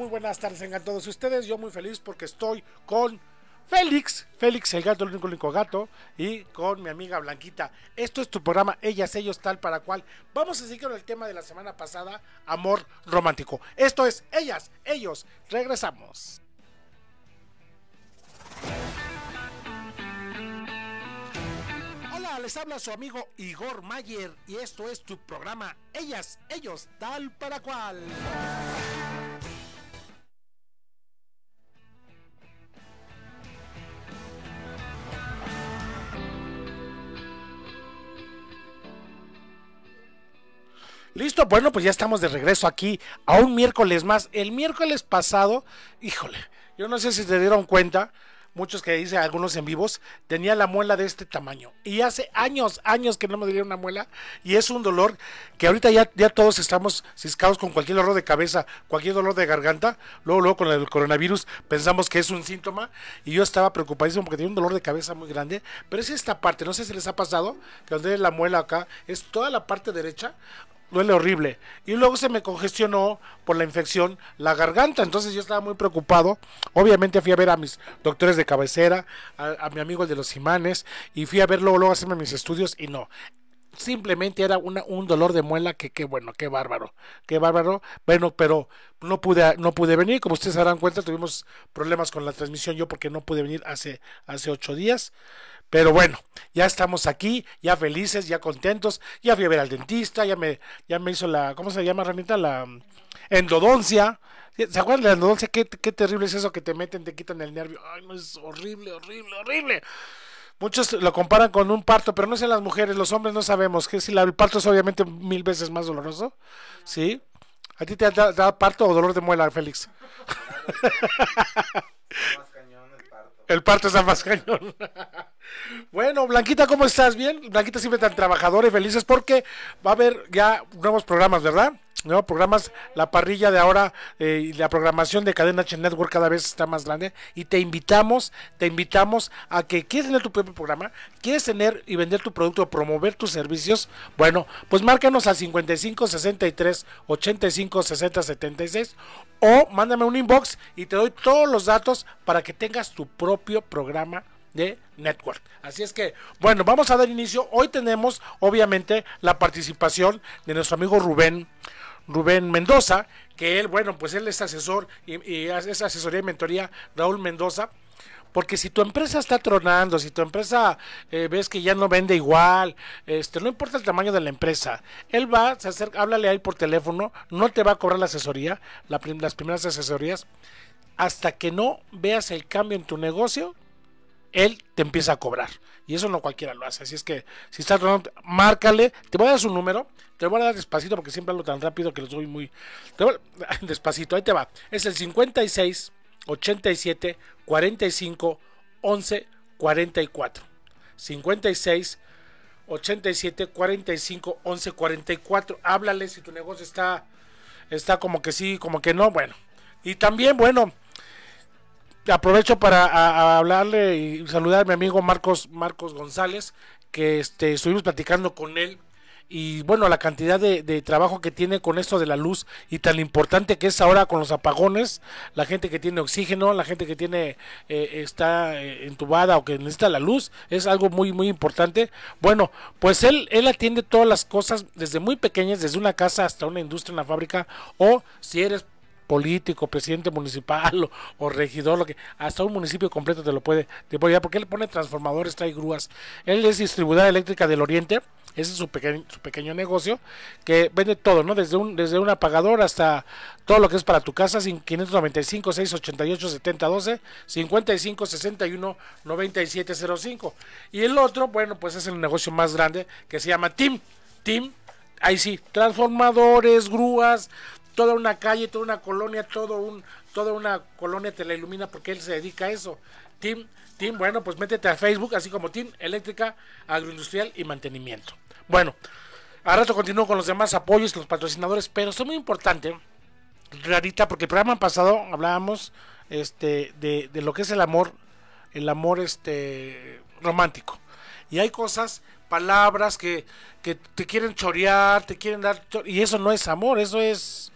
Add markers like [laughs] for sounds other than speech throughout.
Muy buenas tardes tengan todos ustedes. Yo muy feliz porque estoy con Félix, Félix el gato, el único, único gato, y con mi amiga Blanquita. Esto es tu programa Ellas, Ellos, tal para cual. Vamos a seguir con el tema de la semana pasada, amor romántico. Esto es Ellas, Ellos. Regresamos. Hola, les habla su amigo Igor Mayer y esto es tu programa Ellas, Ellos, tal para cual. Listo, bueno, pues ya estamos de regreso aquí a un miércoles más. El miércoles pasado, híjole, yo no sé si se dieron cuenta, muchos que dicen algunos en vivos, tenía la muela de este tamaño. Y hace años, años que no me dieron una muela. Y es un dolor que ahorita ya, ya todos estamos ciscados con cualquier dolor de cabeza, cualquier dolor de garganta. Luego, luego con el coronavirus pensamos que es un síntoma. Y yo estaba preocupadísimo porque tenía un dolor de cabeza muy grande. Pero es esta parte, no sé si les ha pasado, que donde la muela acá, es toda la parte derecha duele horrible. Y luego se me congestionó por la infección la garganta, entonces yo estaba muy preocupado. Obviamente fui a ver a mis doctores de cabecera, a, mi amigo el de los imanes, y fui a ver luego, luego a hacerme mis estudios y no. Simplemente era una, un dolor de muela que qué bueno, qué bárbaro, qué bárbaro. Bueno, pero no pude, no pude venir, como ustedes se darán cuenta, tuvimos problemas con la transmisión yo porque no pude venir hace, hace ocho días. Pero bueno, ya estamos aquí, ya felices, ya contentos, ya fui a ver al dentista, ya me, ya me hizo la, ¿cómo se llama, Ranita? La mm, endodoncia. ¿Se acuerdan de la endodoncia? Qué, qué terrible es eso que te meten, te quitan el nervio. Ay, no, es horrible, horrible, horrible. Muchos lo comparan con un parto, pero no sé las mujeres, los hombres no sabemos. Que si el parto es obviamente mil veces más doloroso, ¿sí? ¿A ti te ha dado parto o dolor de muela, Félix? [laughs] El parto es más cañón. bueno, Blanquita, ¿cómo estás? ¿Bien? Blanquita siempre tan trabajadora y felices porque va a haber ya nuevos programas, ¿verdad? Nuevos programas, la parrilla de ahora eh, y la programación de Cadena H Network cada vez está más grande y te invitamos, te invitamos a que quieres tener tu propio programa, quieres tener y vender tu producto, promover tus servicios, bueno, pues márcanos al 55 63 85 60 76 o mándame un inbox y te doy todos los datos para que tengas tu propio programa de network. Así es que, bueno, vamos a dar inicio. Hoy tenemos, obviamente, la participación de nuestro amigo Rubén, Rubén Mendoza, que él, bueno, pues él es asesor y, es asesoría y mentoría Raúl Mendoza. Porque si tu empresa está tronando, si tu empresa eh, ves que ya no vende igual, este, no importa el tamaño de la empresa, él va a hacer, háblale ahí por teléfono, no te va a cobrar la asesoría, las primeras asesorías, hasta que no veas el cambio en tu negocio, él te empieza a cobrar. Y eso no cualquiera lo hace. Así es que si estás márcale, te voy a dar su número, te voy a dar despacito porque siempre hablo tan rápido que lo doy muy... [laughs] despacito, ahí te va. Es el 56 87 45 11 44. 56 87 45 11 44. Háblale si tu negocio está está como que sí, como que no, bueno. Y también, bueno, aprovecho para hablarle y saludar a mi amigo Marcos Marcos González, que este estuvimos platicando con él y bueno, la cantidad de, trabajo que tiene con esto de la luz y tan importante que es ahora con los apagones, la gente que tiene oxígeno, la gente que tiene eh, está eh, entubada o que necesita la luz, es algo muy muy importante. Bueno, pues él él atiende todas las cosas desde muy pequeñas, desde una casa hasta una industria, una fábrica o si eres político, presidente municipal o, regidor, lo que hasta un municipio completo te lo puede, te porque él pone transformadores, trae grúas. Él es distribuidora eléctrica del Oriente ese es su pequeño, su pequeño negocio que vende todo, ¿no? Desde un, desde un apagador hasta todo lo que es para tu casa, 595 688 7012 55 61 9705. Y el otro, bueno, pues es el negocio más grande que se llama Team. Team, ahí sí, transformadores, grúas, toda una calle, toda una colonia, todo un, toda una colonia te la ilumina porque él se dedica a eso. Team, Team, bueno, pues métete a Facebook, así como Team Eléctrica, Agroindustrial y Mantenimiento. Bueno, ahora rato continúo con los demás apoyos, los patrocinadores, pero es muy importante, Rarita, porque el programa pasado hablábamos este, de, de lo que es el amor, el amor este, romántico. Y hay cosas, palabras que, que te quieren chorear, te quieren dar... Y eso no es amor, eso es...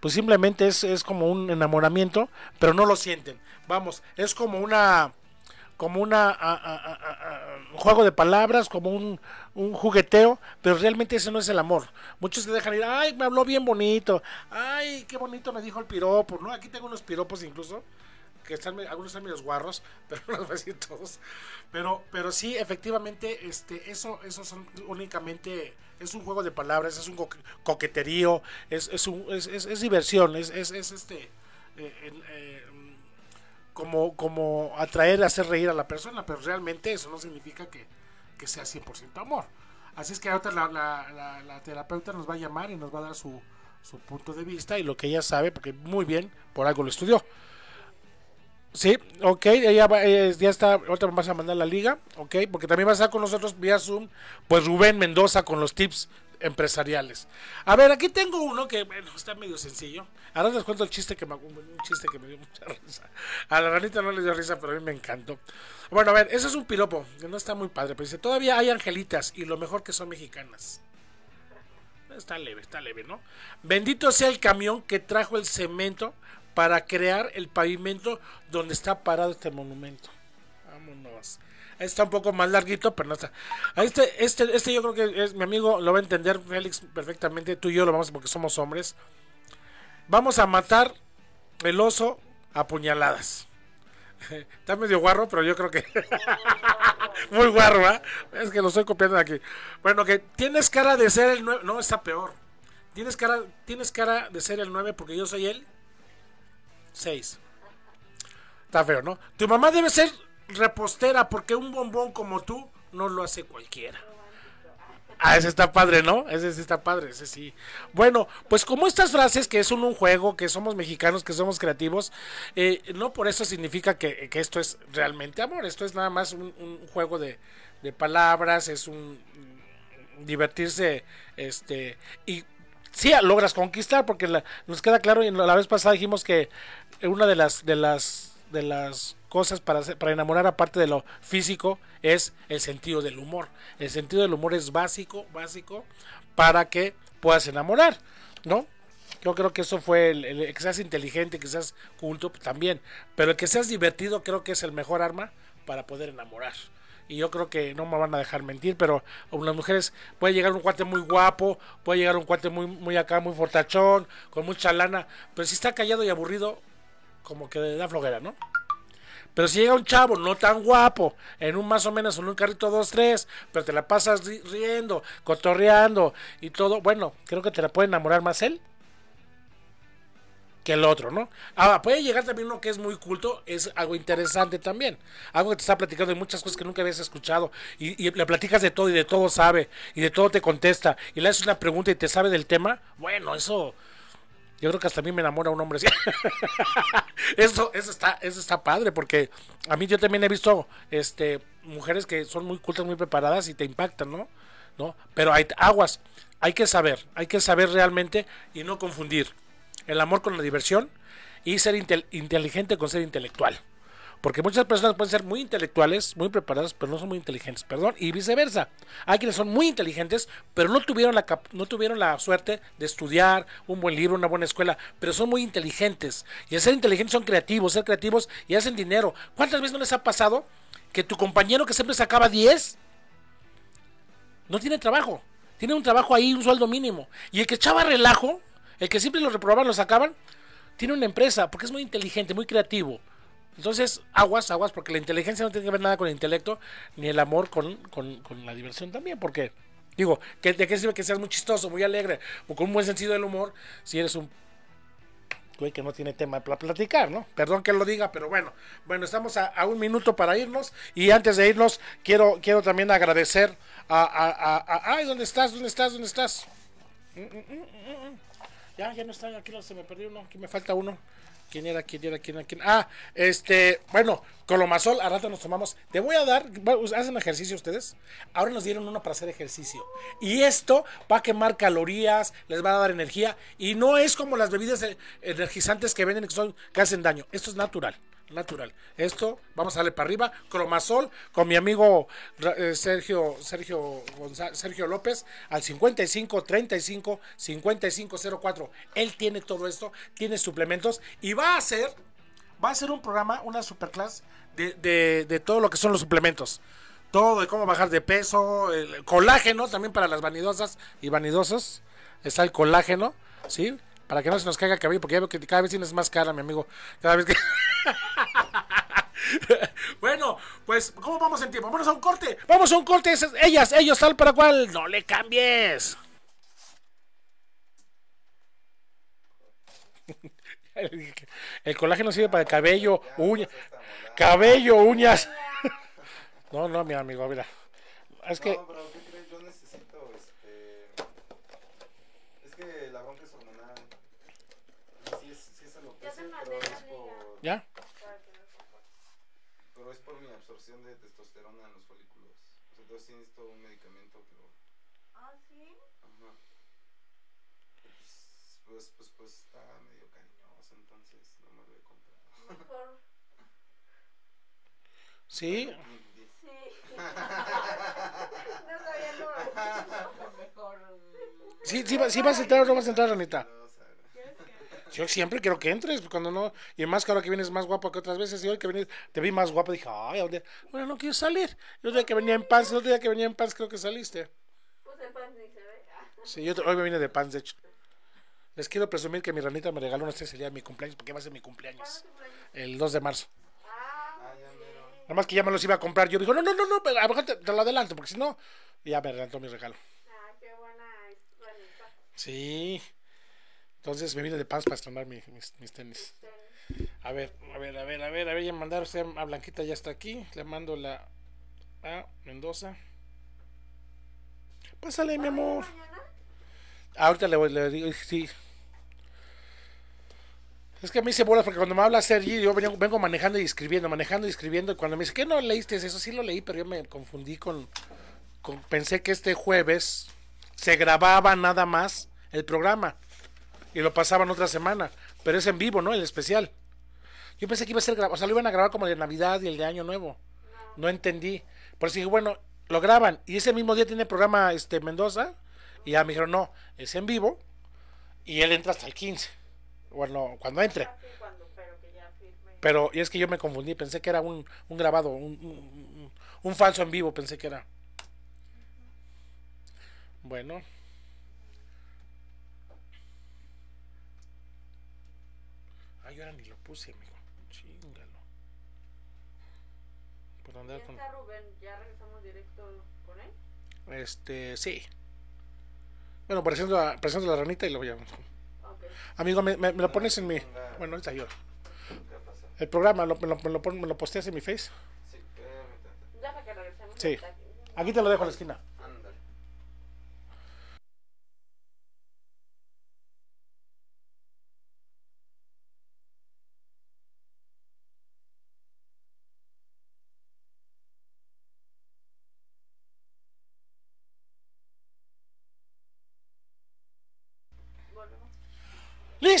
Pues simplemente es, es como un enamoramiento, pero no lo sienten. Vamos, es como una como una un juego de palabras, como un, un, jugueteo, pero realmente ese no es el amor. Muchos se dejan ir, ay, me habló bien bonito, ay, qué bonito me dijo el piropo, ¿no? Aquí tengo unos piropos incluso, que están, algunos están medio guarros, [laughs] pero no los voy a decir todos. Pero, pero sí, efectivamente, este, eso, eso son únicamente, es un juego de palabras, es un coqueterío, es, es, un, es, es, diversión, es, es, este, eh, eh, como, como atraer, hacer reír a la persona, pero realmente eso no significa que, que sea 100% amor. Así es que ahorita la, la, la, terapeuta nos va a llamar y nos va a dar su, su punto de vista y lo que ella sabe, porque muy bien, por algo lo estudió. Sí, ok, eh, ya está, ahorita me vas a mandar la liga, ok, porque también va a estar con nosotros vía Zoom, pues Rubén Mendoza con los tips empresariales. A ver, aquí tengo uno que bueno, está medio sencillo. Ahora les cuento el chiste que me, un chiste que me dio mucha [laughs] risa. A la ranita no le dio risa, pero a mí me encantó. Bueno, a ver, ese es un piropo, que no está muy padre, pero dice, todavía hay angelitas y lo mejor que son mexicanas. Está leve, está leve, ¿no? Bendito sea el camión que trajo el cemento para crear el pavimento donde está parado este monumento. Vámonos. Está un poco más larguito, pero no está. Este, este, este yo creo que es mi amigo, lo va a entender Félix perfectamente. Tú y yo lo vamos porque somos hombres. Vamos a matar el oso a puñaladas. [laughs] Está medio guarro, pero yo creo que. [laughs] Muy guarro, ¿eh? Es que lo estoy copiando aquí. Bueno, que tienes cara de ser el 9. No, está peor. Tienes cara, tienes cara de ser el 9 porque yo soy él. 6. Está feo, ¿no? Tu mamá debe ser repostera porque un bombón como tú no lo hace cualquiera. Ah, ese está padre, ¿no? Ese sí está padre, ese sí. Bueno, pues como estas frases que son un juego, que somos mexicanos, que somos creativos, eh, no por eso significa que, esto es realmente amor, esto es nada más un, juego de, palabras, es un divertirse, este, y sí logras conquistar, porque nos queda claro, y la vez pasada dijimos que una de las, de las, de las cosas para, para enamorar aparte de lo físico es el sentido del humor. El sentido del humor es básico, básico para que puedas enamorar, ¿no? Yo creo que eso fue el, que seas inteligente, que seas culto pues, también, pero el que seas divertido creo que es el mejor arma para poder enamorar. Y yo creo que no me van a dejar mentir, pero las mujeres puede llegar un cuate muy guapo, puede llegar un cuate muy muy acá, muy fortachón, con mucha lana, pero si está callado y aburrido, como que da flojera, ¿no? Pero si llega un chavo no tan guapo, en un más o menos, en un carrito 2-3, pero te la pasas riendo, cotorreando y todo, bueno, creo que te la puede enamorar más él que el otro, ¿no? Ahora, puede llegar también uno que es muy culto, es algo interesante también. Algo que te está platicando de muchas cosas que nunca habías escuchado. Y, le platicas de todo y de todo sabe. Y de todo te contesta. Y le haces una pregunta y te sabe del tema. Bueno, eso yo creo que hasta a mí me enamora un hombre así. [laughs] eso, eso está, eso está padre, porque a mí yo también he visto este mujeres que son muy cultas, muy preparadas y te impactan, ¿no? ¿No? Pero hay aguas, hay que saber, hay que saber realmente y no confundir el amor con la diversión y ser inteligente con ser intelectual. Porque muchas personas pueden ser muy intelectuales, muy preparadas, pero no son muy inteligentes, perdón, y viceversa. Hay quienes son muy inteligentes, pero no tuvieron la no tuvieron la suerte de estudiar un buen libro, una buena escuela, pero son muy inteligentes. Y al ser inteligentes son creativos, ser creativos y hacen dinero. ¿Cuántas veces no les ha pasado que tu compañero que siempre sacaba 10 no tiene trabajo? Tiene un trabajo ahí, un sueldo mínimo. Y el que echaba relajo, el que siempre lo reprobaban, lo sacaban, tiene una empresa, porque es muy inteligente, muy creativo. Entonces, aguas, aguas, porque la inteligencia no tiene que ver nada con el intelecto, ni el amor con, la diversión también, porque, digo, ¿de qué sirve que seas muy chistoso, muy alegre, o con un buen sentido del humor, si eres un güey que no tiene tema para platicar, ¿no? Perdón que lo diga, pero bueno, bueno, estamos a, un minuto para irnos, y antes de irnos, quiero, quiero también agradecer a, a, a, ay, ¿dónde estás? ¿Dónde estás? ¿Dónde estás? Mm, mm, mm, Ya, ya no está, aquí se me perdió uno, aquí me falta uno. ¿Quién era? ¿Quién era? ¿Quién era? ¿Quién? Ah, este, bueno, Colomazol, a rato nos tomamos. Te voy a dar, ¿hacen ejercicio ustedes? Ahora nos dieron uno para hacer ejercicio. Y esto va a quemar calorías, les va a dar energía. Y no es como las bebidas eh, energizantes que venden que, son, que hacen daño. Esto es natural natural. Esto, vamos a darle para arriba, cromasol, con mi amigo eh, Sergio, Sergio, Sergio López, al 55 35 55 04. Él tiene todo esto, tiene suplementos y va a hacer, va a hacer un programa, una superclass de, de, de todo lo que son los suplementos. Todo de cómo bajar de peso, el colágeno también para las vanidosas y vanidosos. Está el colágeno, ¿sí? Para que no se nos caiga el cabello, porque ya veo que cada vez tienes más cara, mi amigo. Cada vez que. [laughs] bueno, pues, ¿cómo vamos en tiempo? Vamos a un corte. Vamos a un corte. Ellas, ellos, tal para cual. No le cambies. [laughs] El colágeno sirve para el cabello, uñas. Cabello, uñas. [laughs] No, no, mi amigo, mira. Es que. ¿Ya? Pero es por mi absorción de testosterona en los folículos. O sea, entonces sí necesito un medicamento lo... ¿Ah, sí? Ajá. Pues, pues, pues, pues está medio cariñoso, entonces no me lo he comprado. Mejor. ¿Sí? Sí. [laughs] no sabía cómo Mejor. Sí, sí, sí vas a entrar o no vas a entrar, Anita. Yo siempre quiero que entres, cuando no. Y más que ahora que vienes más guapo que otras veces. Y hoy que vienes, te vi más guapo, dije, ay, bueno, no quiero salir. El otro día que venía en pants, el otro día que venía en pants, creo que saliste. Pues en pants ni se ve. Sí, yo hoy me vine de pants, de hecho. Les quiero presumir que mi ranita me regaló una estrella de mi cumpleaños, porque va a ser mi cumpleaños. El 2 de marzo. Ah, Nada más que ya me los iba a comprar. Yo digo, no, no, no, no, pero a lo mejor te, te lo adelanto, porque si no, ya me adelantó mi regalo. Ah, qué buena ranita. Sí. Entonces me vine de paz para estrenar mis, mis, tenis. A ver, a ver, a ver, a ver, a ver, ya mandar a Blanquita ya está aquí. Le mando la a Mendoza. Pásale, mi amor. Ahorita le, voy, le digo, sí. Es que me hice bolas porque cuando me habla Sergi, yo vengo, manejando y escribiendo, manejando y escribiendo. Y cuando me dice, ¿qué no leíste eso? Sí lo leí, pero yo me confundí con, con. Pensé que este jueves se grababa nada más el programa y lo pasaban otra semana. Pero es en vivo, ¿no? El especial. Yo pensé que iba a ser grabado, o sea, lo iban a grabar como el de Navidad y el de Año Nuevo. No, entendí. Por eso dije, bueno, lo graban. Y ese mismo día tiene programa este Mendoza. Y ya me dijeron, no, es en vivo. Y él entra hasta el 15. Bueno, cuando entre. Pero, y es que yo me confundí, pensé que era un, un grabado, un, un, un falso en vivo, pensé que era. Bueno. Yo ahora ni lo puse, amigo. Chingalo. Por andar con... está Rubén? ¿Ya regresamos directo con él? Este, sí. Bueno, presento a, presento la ranita y lo voy a... Okay. Amigo, ¿me, me, lo pones en mi... Bueno, ahorita yo. El programa, ¿lo, me, lo, me, lo, me lo posteas en mi face? Sí. Deja que regresemos. Sí. Aquí te lo dejo en la esquina.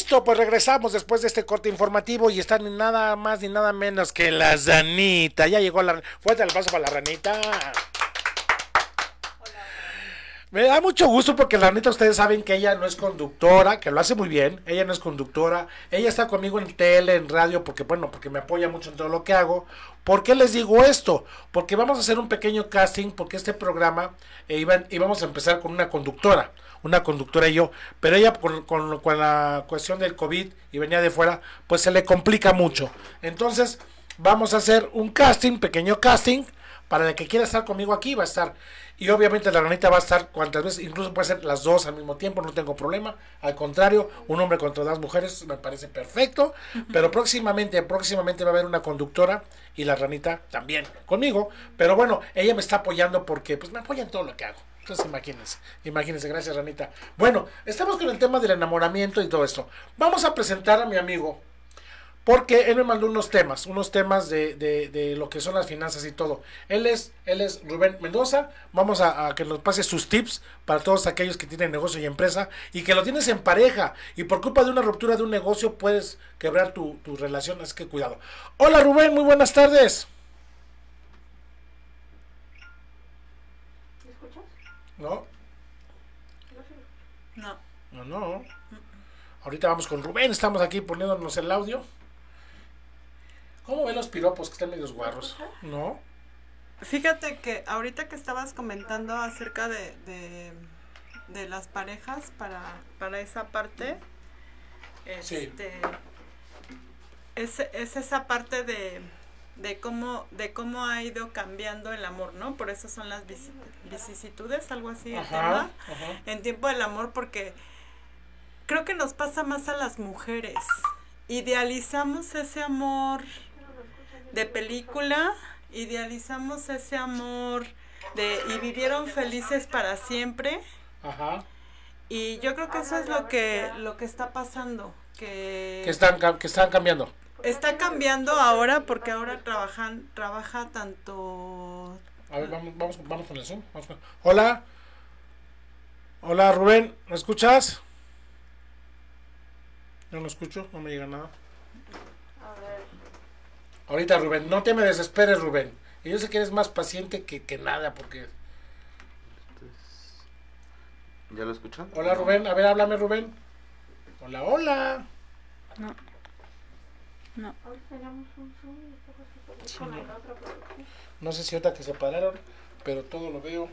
Listo, pues regresamos después de este corte informativo y están ni nada más ni nada menos que la Zanita. Ya llegó la... Fuerte el paso para la ranita. Me da mucho gusto porque la neta ustedes saben que ella no es conductora, que lo hace muy bien, ella no es conductora, ella está conmigo en tele, en radio, porque bueno, porque me apoya mucho en todo lo que hago. ¿Por qué les digo esto? Porque vamos a hacer un pequeño casting, porque este programa eh, iba, íbamos a empezar con una conductora una conductora y yo, pero ella con, con, la cuestión del COVID y venía de fuera, pues se le complica mucho. Entonces, vamos a hacer un casting, pequeño casting, para el que quiera estar conmigo aquí, va a estar. Y obviamente la ranita va a estar cuantas veces, incluso puede ser las dos al mismo tiempo, no tengo problema. Al contrario, un hombre contra dos mujeres me parece perfecto. Pero próximamente, próximamente va a haber una conductora y la ranita también conmigo. Pero bueno, ella me está apoyando porque pues me apoya en todo lo que hago. Entonces imagínense, imagínense, gracias Ranita. Bueno, estamos con el tema del enamoramiento y todo esto. Vamos a presentar a mi amigo, porque él me mandó unos temas, unos temas de, de, de lo que son las finanzas y todo. Él es, él es Rubén Mendoza. Vamos a, a, que nos pase sus tips para todos aquellos que tienen negocio y empresa y que lo tienes en pareja y por culpa de una ruptura de un negocio puedes quebrar tu, tu relación. Así que cuidado. Hola Rubén, muy buenas tardes. ¿Me escuchas? ¿No? No sé. No, No. no. Ahorita vamos con Rubén, estamos aquí poniéndonos el audio. ¿Cómo ven los piropos que están medios guarros? ¿No? Fíjate que ahorita que estabas comentando acerca de, de, de las parejas para, para esa parte, Sí. este, es, es esa parte de, de cómo de cómo ha ido cambiando el amor, ¿no? Por eso son las vici- vicisitudes, algo así, el tema, ajá. en tiempo del amor, porque creo que nos pasa más a las mujeres. Idealizamos ese amor de película, idealizamos ese amor de y vivieron felices para siempre. Ajá. Y yo creo que eso es lo que lo que está pasando, que Que están, que están cambiando. está cambiando ahora porque ahora trabajan trabaja tanto A ver, vamos, vamos, vamos con el Zoom. vamos con- Hola. Hola Rubén, ¿me escuchas? No lo escucho, no me llega nada. Ahorita Rubén, no te me desesperes Rubén. Y yo sé que eres más paciente que, que nada porque... ¿Ya lo escuchan? Hola Rubén, a ver, háblame Rubén. Hola, hola. Otra producción. No sé si ahorita que se pararon, pero todo lo veo.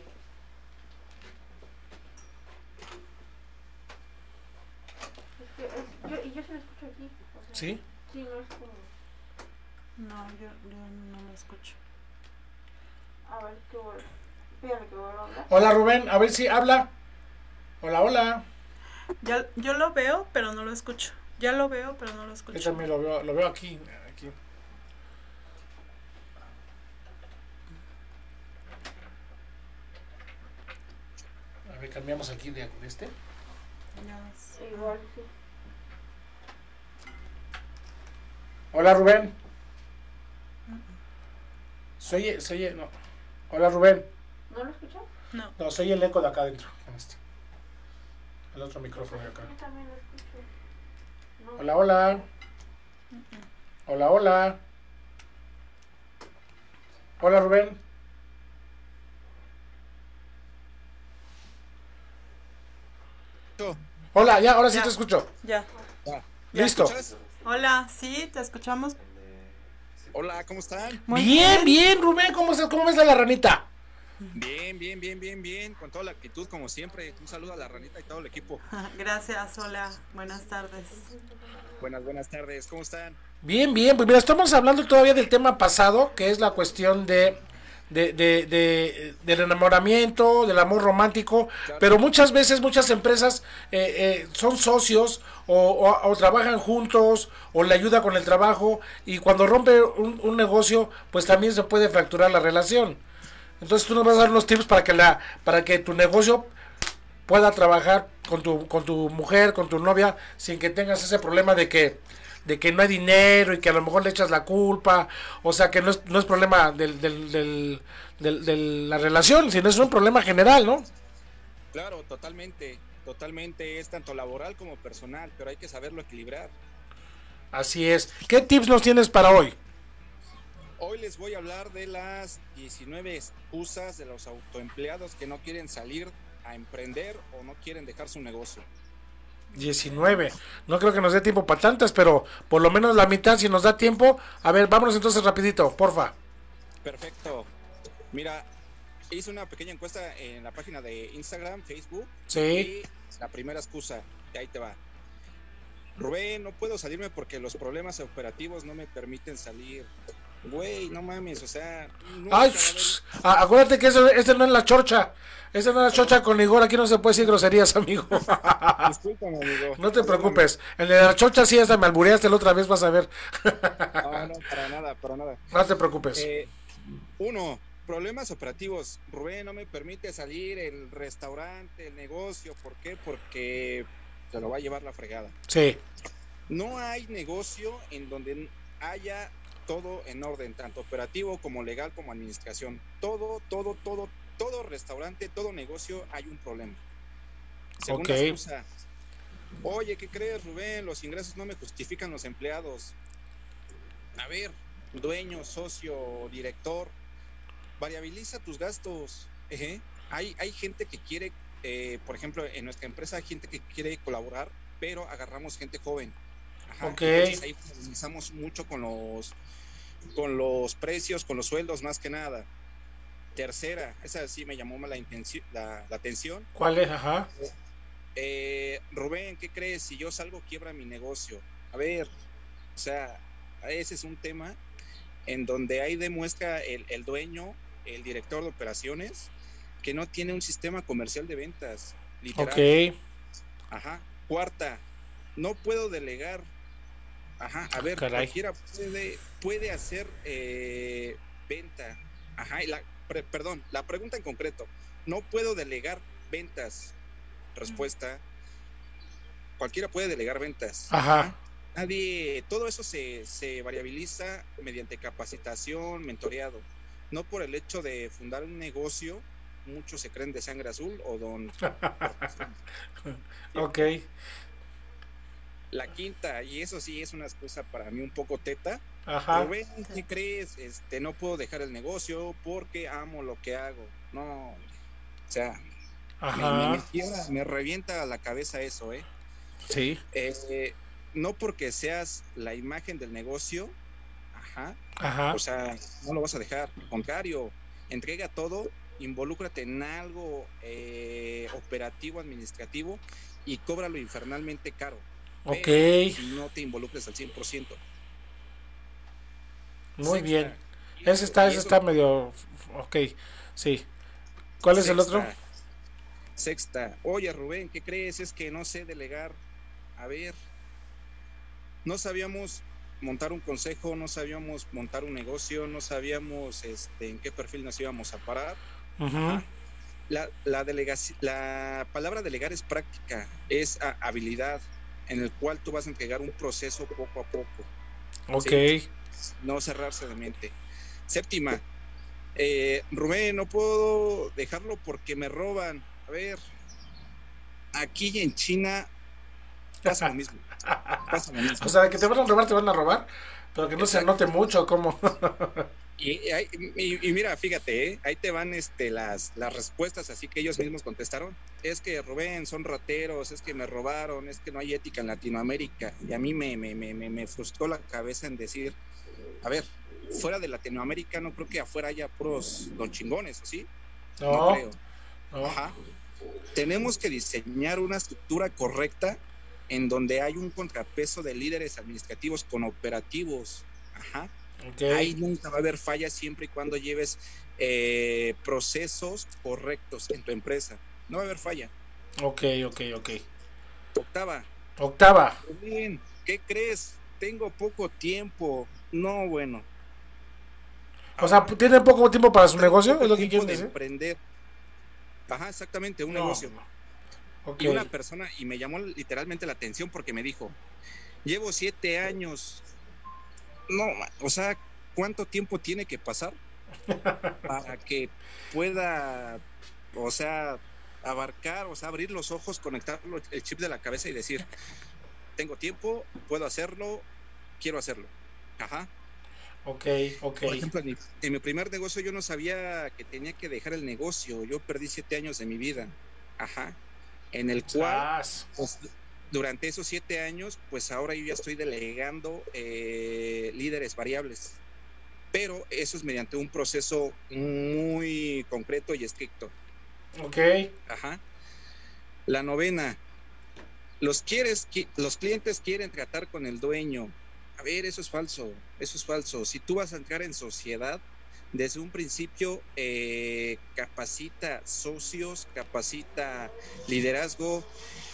Es que es, yo, y yo se lo escucho aquí. o sea, ¿Sí? Sí, no es como. No yo, yo no lo escucho A ver, que vuelvo. Fíjate que vuelvo a hablar. Hola Rubén, a ver si habla. Hola, hola. ya yo lo veo pero no lo escucho ya lo veo pero no lo Yo escucho también lo veo, lo veo aquí, aquí. A ver, cambiamos aquí de de este. Igual, sí. Hola Rubén. Soy, soy, no. Hola Rubén. ¿No lo escuchas? no No, soy el eco de acá adentro. con este. El otro micrófono de acá. Yo también lo escucho. No. Hola, hola. Hola, hola. Hola Rubén. Hola, ya, ahora sí Ya. te escucho. ya ¿Ya Listo. hola sí te escuchamos Hola, ¿cómo están? Muy bien, bien, Rubén, ¿cómo, estás? ¿cómo ves a la ranita? Bien, bien, bien, bien, bien, con toda la actitud como siempre. Un saludo a la ranita y todo el equipo. [laughs] gracias hola buenas tardes Buenas, buenas tardes, ¿cómo están? Bien, bien, pues mira, estamos hablando todavía del tema pasado, que es la cuestión de, de, de, de- del enamoramiento, del amor romántico, pero muchas veces muchas empresas eh, eh, son socios o, o- o trabajan juntos o le ayuda con el trabajo y cuando rompe un, un negocio, pues también se puede fracturar la relación. Entonces tú nos vas a dar unos tips para que la para que tu negocio pueda trabajar con tu, con tu mujer, con tu novia, sin que tengas ese problema de que, de que no hay dinero y que a lo mejor le echas la culpa. O sea, que no es, no es problema del, del, del, del- de la relación, sino es un problema general, ¿no? Claro, totalmente, totalmente, es tanto laboral como personal, pero hay que saberlo equilibrar. Así es. ¿Qué tips nos tienes para hoy? Hoy les voy a hablar de las 19 excusas de los autoempleados que no quieren salir a emprender o no quieren dejar su negocio. 19. No creo que nos dé tiempo para tantas, pero por lo menos la mitad si nos da tiempo. A ver, vámonos entonces rapidito, porfa. Perfecto. Mira, hice una pequeña encuesta en la página de Instagram, Facebook, Sí. Y la primera excusa, y ahí te va. Rubén, no puedo salirme porque los problemas operativos no me permiten salir. Güey, no mames, o sea. Ay, va a haber- shh, a- acuérdate que eso, este no es la chorcha. Este no es la chorcha con Igor. Aquí no se puede decir groserías, amigo. [laughs] Discúlpame, amigo. No te preocupes. El de la chorcha sí, hasta me albureaste la otra vez, vas a ver. No, no, para nada, para nada. No te preocupes. Eh, uno, problemas operativos. Rubén no me permite salir el restaurante, el negocio. ¿Por qué? Porque se lo va a llevar la fregada. Sí. No hay negocio en donde haya todo en orden, tanto operativo como legal como administración. Todo, todo, todo, todo restaurante, todo negocio hay un problema. Ok. excusa. Oye, ¿qué crees, Rubén? Los ingresos no me justifican los empleados. A ver, dueño, socio, director, variabiliza tus gastos. Hay, hay gente que quiere, eh, por ejemplo, en nuestra empresa hay gente que quiere colaborar, pero agarramos gente joven. Ajá, Ok. entonces ahí analizamos mucho con los, con los precios, con los sueldos más que nada. Tercera, esa sí me llamó la, la, la atención. ¿Cuál es? Ajá. Eh, Rubén, ¿qué crees? Si yo salgo, quiebra mi negocio. A ver, o sea, ese es un tema en donde ahí demuestra el, el dueño, el director de operaciones, que no tiene un sistema comercial de ventas. Literal. Ok. Ajá. Cuarta, no puedo delegar. Ajá, a ver, Caray. cualquiera puede, puede hacer eh, venta. Ajá, y la, pre- perdón, la pregunta en concreto, no puedo delegar ventas. Respuesta, cualquiera puede delegar ventas. Ajá. Nadie, todo eso se, se variabiliza mediante capacitación, mentoreado. No por el hecho de fundar un negocio, muchos se creen de sangre azul o don [laughs] Ok. La quinta, y eso sí es una excusa para mí un poco teta. Ajá. Rubén, ¿qué crees? Este, no puedo dejar el negocio porque amo lo que hago. No, o sea, me, me, Ajá. me revienta la cabeza eso, ¿eh? Sí. Eh, eh, No porque seas la imagen del negocio, ajá, Ajá. o sea, no lo vas a dejar. Al contrario, entrega todo, involúcrate en algo eh, operativo, administrativo y cóbralo infernalmente caro. Ok. Pero no te involucres al 100%. Muy bien. Ese está, ese eso- está medio. Ok. Sí. ¿Cuál es el otro? Sexta. Oye, Rubén, ¿qué crees? Es que no sé delegar. A ver, no sabíamos montar un consejo, no sabíamos montar un negocio, no sabíamos este, en qué perfil nos íbamos a parar. La, la, la palabra delegar es práctica, es a- habilidad en el cual tú vas a entregar un proceso poco a poco. Ok. no cerrarse de mente. Séptima, eh, Rubén, no puedo dejarlo porque me roban. A ver, aquí en China pasa lo mismo. [laughs] Pasa lo mismo. O sea, que te van a robar, te van a robar. Pero que no se note mucho como. [laughs] Y, y mira, fíjate, ¿eh? ahí te van este, las, las respuestas, así que ellos mismos contestaron. Es que Rubén, son rateros, es que me robaron, es que no hay ética en Latinoamérica. Y a mí me, me, me, me, me frustró la cabeza en decir, a ver, fuera de Latinoamérica no creo que afuera haya puros don chingones, ¿o ¿sí? No. creo. no. Ajá. Tenemos que diseñar una estructura correcta en donde hay un contrapeso de líderes administrativos con operativos. Ajá. Ahí nunca va a haber fallas siempre y cuando lleves eh, procesos correctos en tu empresa. No va a haber falla. Ok, ok, ok. Octava, Octava. Rubén, ¿qué crees? Tengo poco tiempo. No, bueno. O sea, ¿tiene poco tiempo para su negocio? ¿Es lo que quieres de decir? emprender. Ajá, exactamente, un No. negocio. Ok. Y una persona, y me llamó literalmente la atención porque me dijo, llevo siete años. No, o sea, ¿cuánto tiempo tiene que pasar [laughs] para que pueda, o sea, abarcar, o sea, abrir los ojos, conectar el chip de la cabeza y decir, tengo tiempo, puedo hacerlo, quiero hacerlo. Ajá. Ok, ok. Por ejemplo, en mi, en mi primer negocio yo no sabía que tenía que dejar el negocio. Yo perdí siete años de mi vida. Ajá. En el cual pues, durante esos siete años, pues ahora yo ya estoy delegando eh, líderes variables. Pero eso es mediante un proceso muy concreto y estricto. Ok. Ajá. La novena. Los, quieres, qui- los clientes quieren tratar con el dueño. A ver, eso es falso. Eso es falso. Si tú vas a entrar en sociedad, desde un principio eh, capacita socios, capacita liderazgo,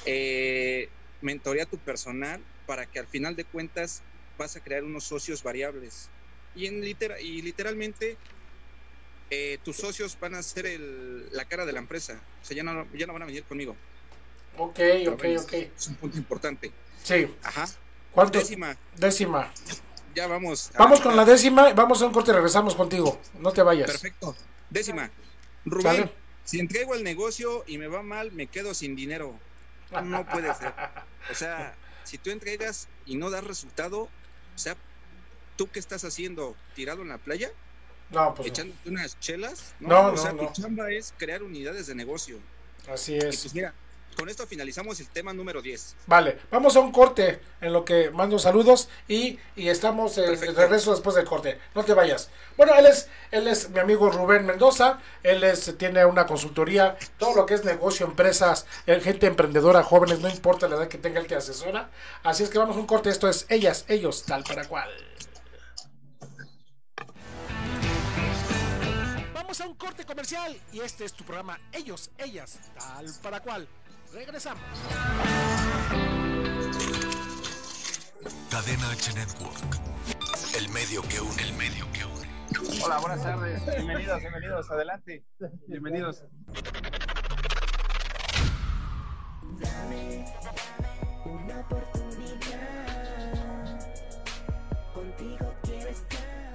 eh, mentorea a tu personal para que al final de cuentas vas a crear unos socios variables. Y, en litera- y literalmente eh, tus socios van a ser el, la cara de la empresa. O sea, ya no, ya no van a venir conmigo. Ok, Pero ok, bueno, ok. Es un punto importante. Sí. Ajá. ¿Cuántos? Décima. Décima. Ya vamos. Vamos con la décima, vamos a un corte y regresamos contigo. No te vayas. Perfecto. Décima. Rubén, ¿Sale? si entrego el negocio y me va mal, me quedo sin dinero. No puede ser. O sea, [laughs] si tú entregas y no das resultado, o sea, ¿tú qué estás haciendo? ¿Tirado en la playa? No, pues no. ¿Echándote unas chelas? No, o no, sea, no. tu chamba es crear unidades de negocio. así Y es. pues mira, con esto finalizamos el tema número 10. Vale, vamos a un corte en lo que mando saludos y, y estamos de regreso después del corte. No te vayas. Bueno, él es, él es mi amigo Rubén Mendoza. Él es, tiene una consultoría, todo lo que es negocio, empresas, eh, gente emprendedora, jóvenes, no importa la edad que tenga, él te asesora. Así es que vamos a un corte. Esto es ellas, ellos, tal para cual. Vamos a un corte comercial y este es tu programa Ellos, ellas, tal para cual. Regresamos. Cadena H Network. El medio que une, el medio que une. Hola, buenas tardes. Bienvenidos, bienvenidos. Adelante. Bienvenidos.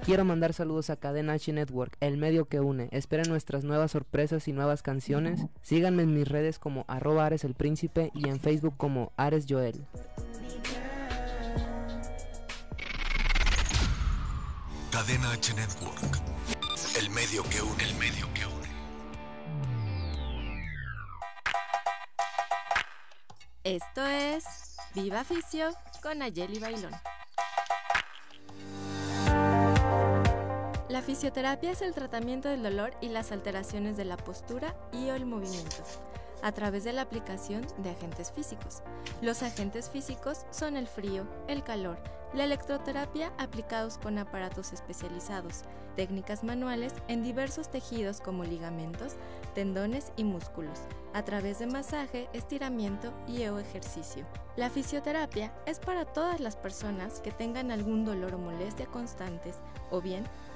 Quiero mandar saludos a Cadena H Network, el medio que une. Esperen nuestras nuevas sorpresas y nuevas canciones. Síganme en mis redes como arroba Ares el Príncipe y en Facebook como Ares Joel. Cadena H Network. El medio que une, el medio que une. Esto es Viva Ficio con Ayeli Bailón. La fisioterapia es el tratamiento del dolor y las alteraciones de la postura y o el movimiento a través de la aplicación de agentes físicos. Los agentes físicos son el frío, el calor, la electroterapia aplicados con aparatos especializados, técnicas manuales en diversos tejidos como ligamentos, tendones y músculos, a través de masaje, estiramiento y o ejercicio. La fisioterapia es para todas las personas que tengan algún dolor o molestia constantes o bien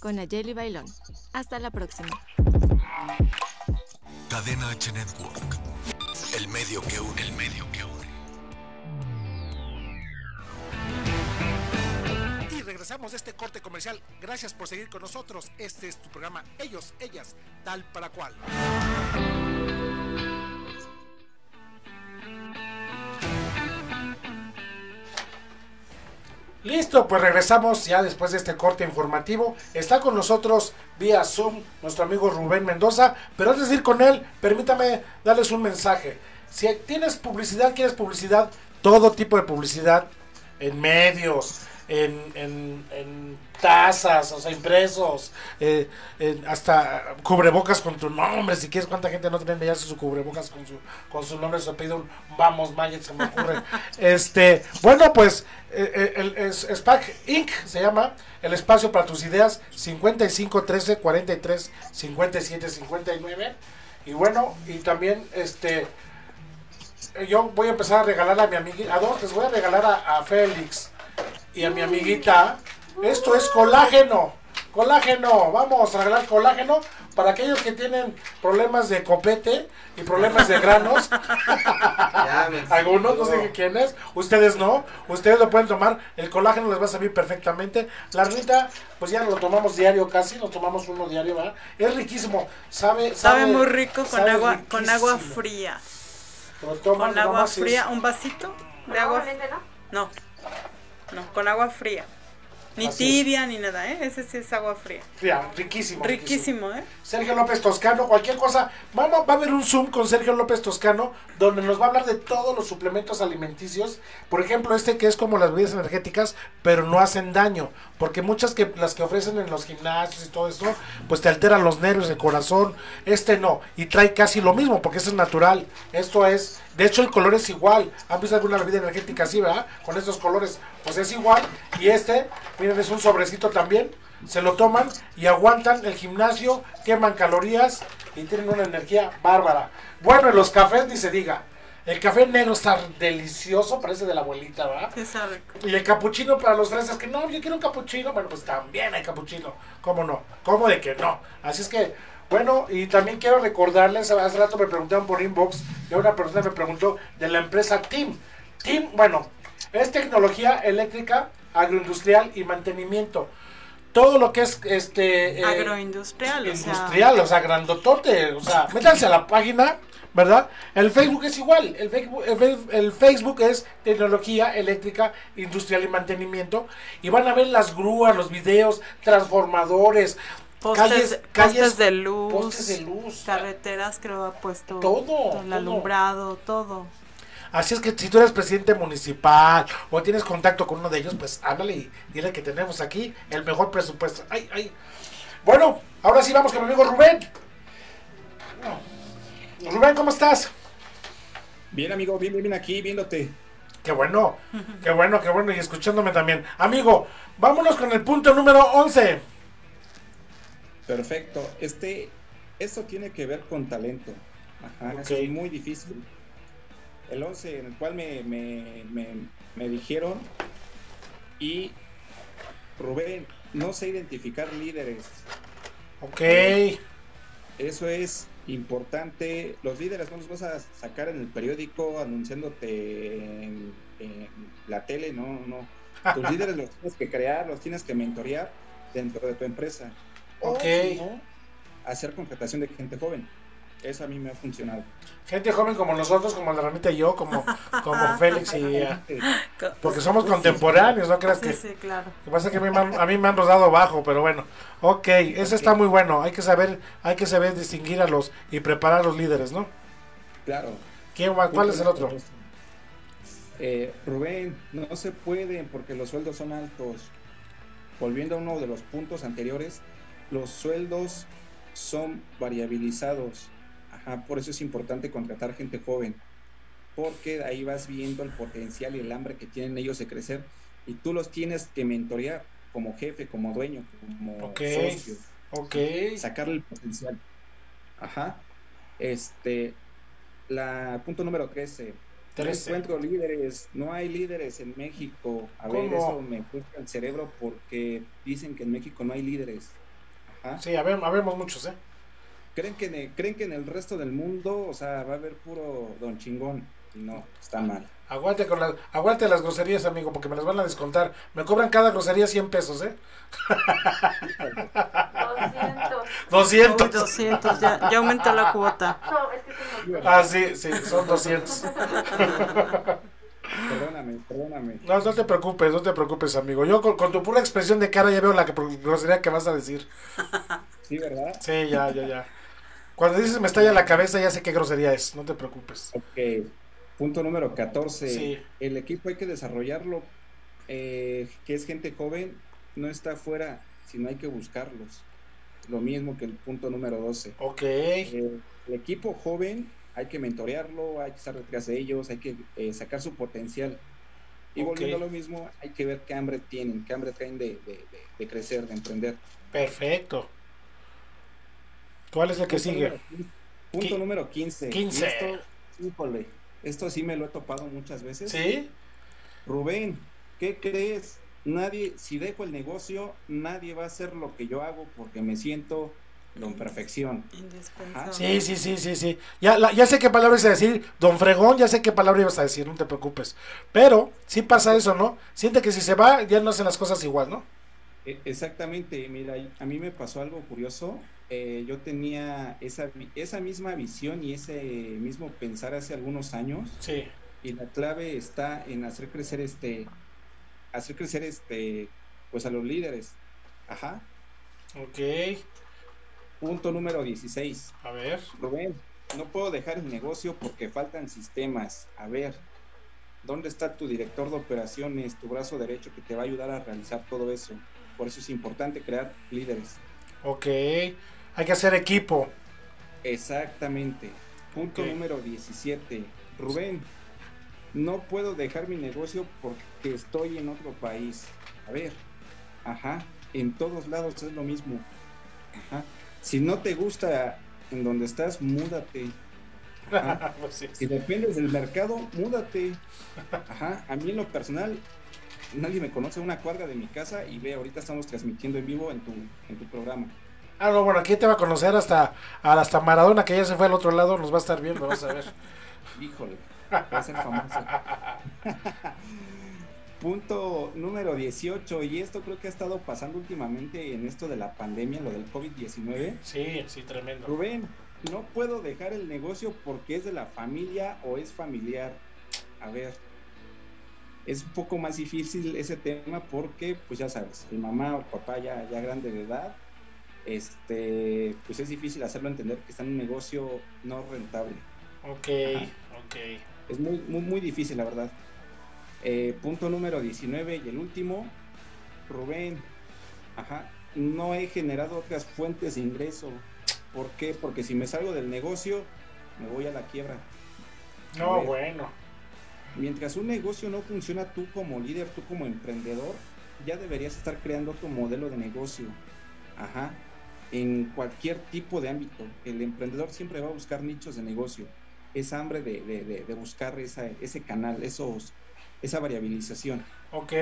con Ayeli Bailón. Hasta la próxima. Cadena H Network. El medio que une, el medio que une. Y regresamos de este corte comercial. Gracias por seguir con nosotros. Este es tu programa Ellos, Ellas, tal para cual. Listo, pues regresamos ya después de este corte informativo. Está con nosotros vía Zoom nuestro amigo Rubén Mendoza. Pero antes de ir con él, permítame darles un mensaje. Si tienes publicidad, quieres publicidad, todo tipo de publicidad en medios, en, en, en tazas, o sea, impresos, eh, en- hasta cubrebocas con tu nombre. Si quieres, cuánta gente no tiene ya su cubrebocas con su, con su nombre, se pide un vamos, Mayet, se me ocurre. [laughs] este, bueno, pues eh, eh, el, SPAC Inc. se llama el espacio para tus ideas 55 13 43 57 59. Y bueno, y también este eh, yo voy a empezar a regalar a mi amiguita, a dos, les voy a regalar a, a Félix y a mi amiguita. Esto es colágeno, colágeno, vamos a regalar colágeno para aquellos que tienen problemas de copete y problemas de granos. [laughs] Algunos, no sé quién es, ustedes no, ustedes lo pueden tomar, el colágeno les va a servir perfectamente. La rita, pues ya lo tomamos diario casi, lo tomamos uno diario, ¿verdad? Es riquísimo, sabe, Sabe muy rico con sabe agua, con agua fría. Lo toman Con agua es- fría, un vasito de ¿Agua? No, no, con agua fría. Ni Así tibia ni nada, ¿eh? Ese sí es agua fría. Fría, riquísimo. Riquísimo, ¿eh? Sergio López Toscano, cualquier cosa. Vamos, va a haber un Zoom con Sergio López Toscano donde nos va a hablar de todos los suplementos alimenticios. Por ejemplo, este que es como las bebidas energéticas, pero no hacen daño. Porque muchas que las que ofrecen en los gimnasios y todo eso, pues te alteran los nervios, el corazón. Este no. Y trae casi lo mismo, porque este es natural. Esto es. De hecho, el color es igual. ¿Han visto alguna bebida energética así, verdad? Con estos colores. Pues es igual. Y este, miren, es un sobrecito también se lo toman y aguantan el gimnasio, queman calorías y tienen una energía bárbara. Bueno, en los cafés ni se diga. El café negro está delicioso, parece de la abuelita, ¿verdad? Sabe. Y el capuchino para los fresas, que no, yo quiero un capuchino, bueno, pues también hay capuchino. ¿Cómo no? ¿Cómo de que no? Así es que, bueno, y también quiero recordarles, hace rato me preguntaron por inbox, y una persona me preguntó de la empresa Team. Team, bueno, es tecnología eléctrica, agroindustrial y mantenimiento todo lo que es este eh, agroindustrial, industrial, o sea, grandotote, o sea, [laughs] métanse a la página, ¿verdad? El Facebook es igual, el Facebook, el, Facebook es tecnología eléctrica, industrial y mantenimiento y van a ver las grúas, los videos, transformadores, Postes, calles, de luz, postes de luz, carreteras creo ha puesto todo, el alumbrado, todo. Así es que si tú eres presidente municipal o tienes contacto con uno de ellos, pues háblale y dile que tenemos aquí el mejor presupuesto. Ay, ay. Bueno, ahora sí vamos con mi amigo Rubén. Rubén, ¿cómo estás? Bien, amigo, bien, bien aquí, viéndote. Qué bueno, qué bueno, qué bueno, y escuchándome también. Amigo, vámonos con el punto número 11. Perfecto. Este, esto tiene que ver con talento. Ajá, es muy difícil el 11 en el cual me, me, dijeron y Rubén, no sé identificar líderes. Ok. Eso es importante. Los líderes no los vas a sacar en el periódico anunciándote en, la tele, no, no. Tus [laughs] líderes los tienes que crear, los tienes que mentorear dentro de tu empresa. Ok. hacer contratación de gente joven. Eso a mí me ha funcionado. Gente joven como nosotros, como la Ramita y yo, como, como [laughs] Félix y... porque somos contemporáneos, ¿no creas que? Sí, claro. Lo que pasa es que a mí, me han, a mí me han rodado bajo, pero bueno. Ok, ese está muy bueno. Hay que saber hay que saber distinguir a los y preparar a los líderes, ¿no? Claro. ¿Quién, ¿Cuál es el otro? Eh, Rubén, no se puede porque los sueldos son altos. Volviendo a uno de los puntos anteriores, los sueldos son variabilizados por eso es importante contratar gente joven, porque ahí vas viendo el potencial y el hambre que tienen ellos de crecer y tú los tienes que mentorear como jefe, como dueño, como socio. Ok. Sacarle el potencial. Ajá. Este, la punto número 13. No encuentro líderes, no hay líderes en México. A ver, eso me cuesta el cerebro porque dicen que en México no hay líderes. Ajá. Sí, habemos muchos, ¿eh? creen que, en, creen que en el resto del mundo, o sea, va a haber puro don chingón. no, está mal. Aguante, con aguante las groserías, amigo, porque me las van a descontar. Me cobran cada grosería 100 pesos, ¿eh? 200. 200. 200, ya, ya aumentó la cuota. No, es que son Ah, sí, sí, son 200. [laughs] Perdóname, perdóname. No, no te preocupes, no te preocupes, amigo. Yo con, con tu pura expresión de cara ya veo la que, grosería que vas a decir. Sí, ¿verdad? Sí, ya, ya, ya. Cuando dices me estalla la cabeza, ya sé qué grosería es, no te preocupes. Ok. Punto número 14. El equipo hay que desarrollarlo. Eh, que es gente joven, no está afuera, sino hay que buscarlos. Lo mismo que el punto número 12. Ok. Eh, el equipo joven hay que mentorearlo, hay que estar detrás de ellos, hay que eh, sacar su potencial. Y volviendo a lo mismo, hay que ver qué hambre tienen, qué hambre traen de, de crecer, de emprender. Perfecto. ¿Cuál es el que sigue? punto número 15. 15. Esto, híjole, esto sí me lo he topado muchas veces. ¿Sí? Rubén, ¿qué crees? Nadie, si dejo el negocio, nadie va a hacer lo que yo hago porque me siento don perfección. Sí, sí, sí, sí, sí. Ya, ya sé qué palabra ibas a decir, don fregón, ya sé qué palabra ibas a decir, no te preocupes. Pero sí pasa eso, ¿no? Siente que si se va, ya no hacen las cosas igual, ¿no? E, exactamente, mira, a mí me pasó algo curioso. Eh, yo tenía esa, esa misma visión y ese mismo pensar hace algunos años. Sí. Y la clave está en hacer crecer este, hacer crecer este, pues a los líderes. Ajá. Ok. Punto número 16. A ver. Rubén, no puedo dejar el negocio porque faltan sistemas. A ver, ¿dónde está tu director de operaciones, tu brazo derecho que te va a ayudar a realizar todo eso? Por eso es importante crear líderes. Ok. Hay que hacer equipo. Exactamente. Punto número 17. Rubén, no puedo dejar mi negocio porque estoy en otro país. A ver, ajá, en todos lados es lo mismo. Ajá. Si no te gusta en donde estás, múdate. Ajá. [laughs] Pues sí. Si dependes del mercado, múdate. Ajá. A mí en lo personal, nadie me conoce una cuadra de mi casa y ve, ahorita estamos transmitiendo en vivo en tu, en tu programa. Ah, no, bueno, aquí te va a conocer hasta, hasta Maradona, que ya se fue al otro lado, nos va a estar viendo, vas a ver. [laughs] Híjole, va a ser famoso. [laughs] Punto número 18, y esto creo que ha estado pasando últimamente en esto de la pandemia, lo del COVID-19. Sí, sí, tremendo. Rubén, no puedo dejar el negocio porque es de la familia o es familiar. A ver, es un poco más difícil ese tema porque, pues ya sabes, el mamá o el papá ya, ya grande de edad, este, pues es difícil hacerlo entender que está en un negocio no rentable. Ok, Ajá. ok. Es muy, muy, muy difícil, la verdad. Eh, punto número 19 y el último, Rubén, ajá, no he generado otras fuentes de ingreso. ¿Por qué? Porque si me salgo del negocio, me voy a la quiebra. No, ver. bueno. Mientras un negocio no funciona, tú como líder, tú como emprendedor, ya deberías estar creando tu modelo de negocio. Ajá. En cualquier tipo de ámbito. El emprendedor siempre va a buscar nichos de negocio. Esa hambre de, de- de- de buscar esa, ese canal, esos, esa variabilización. Ok.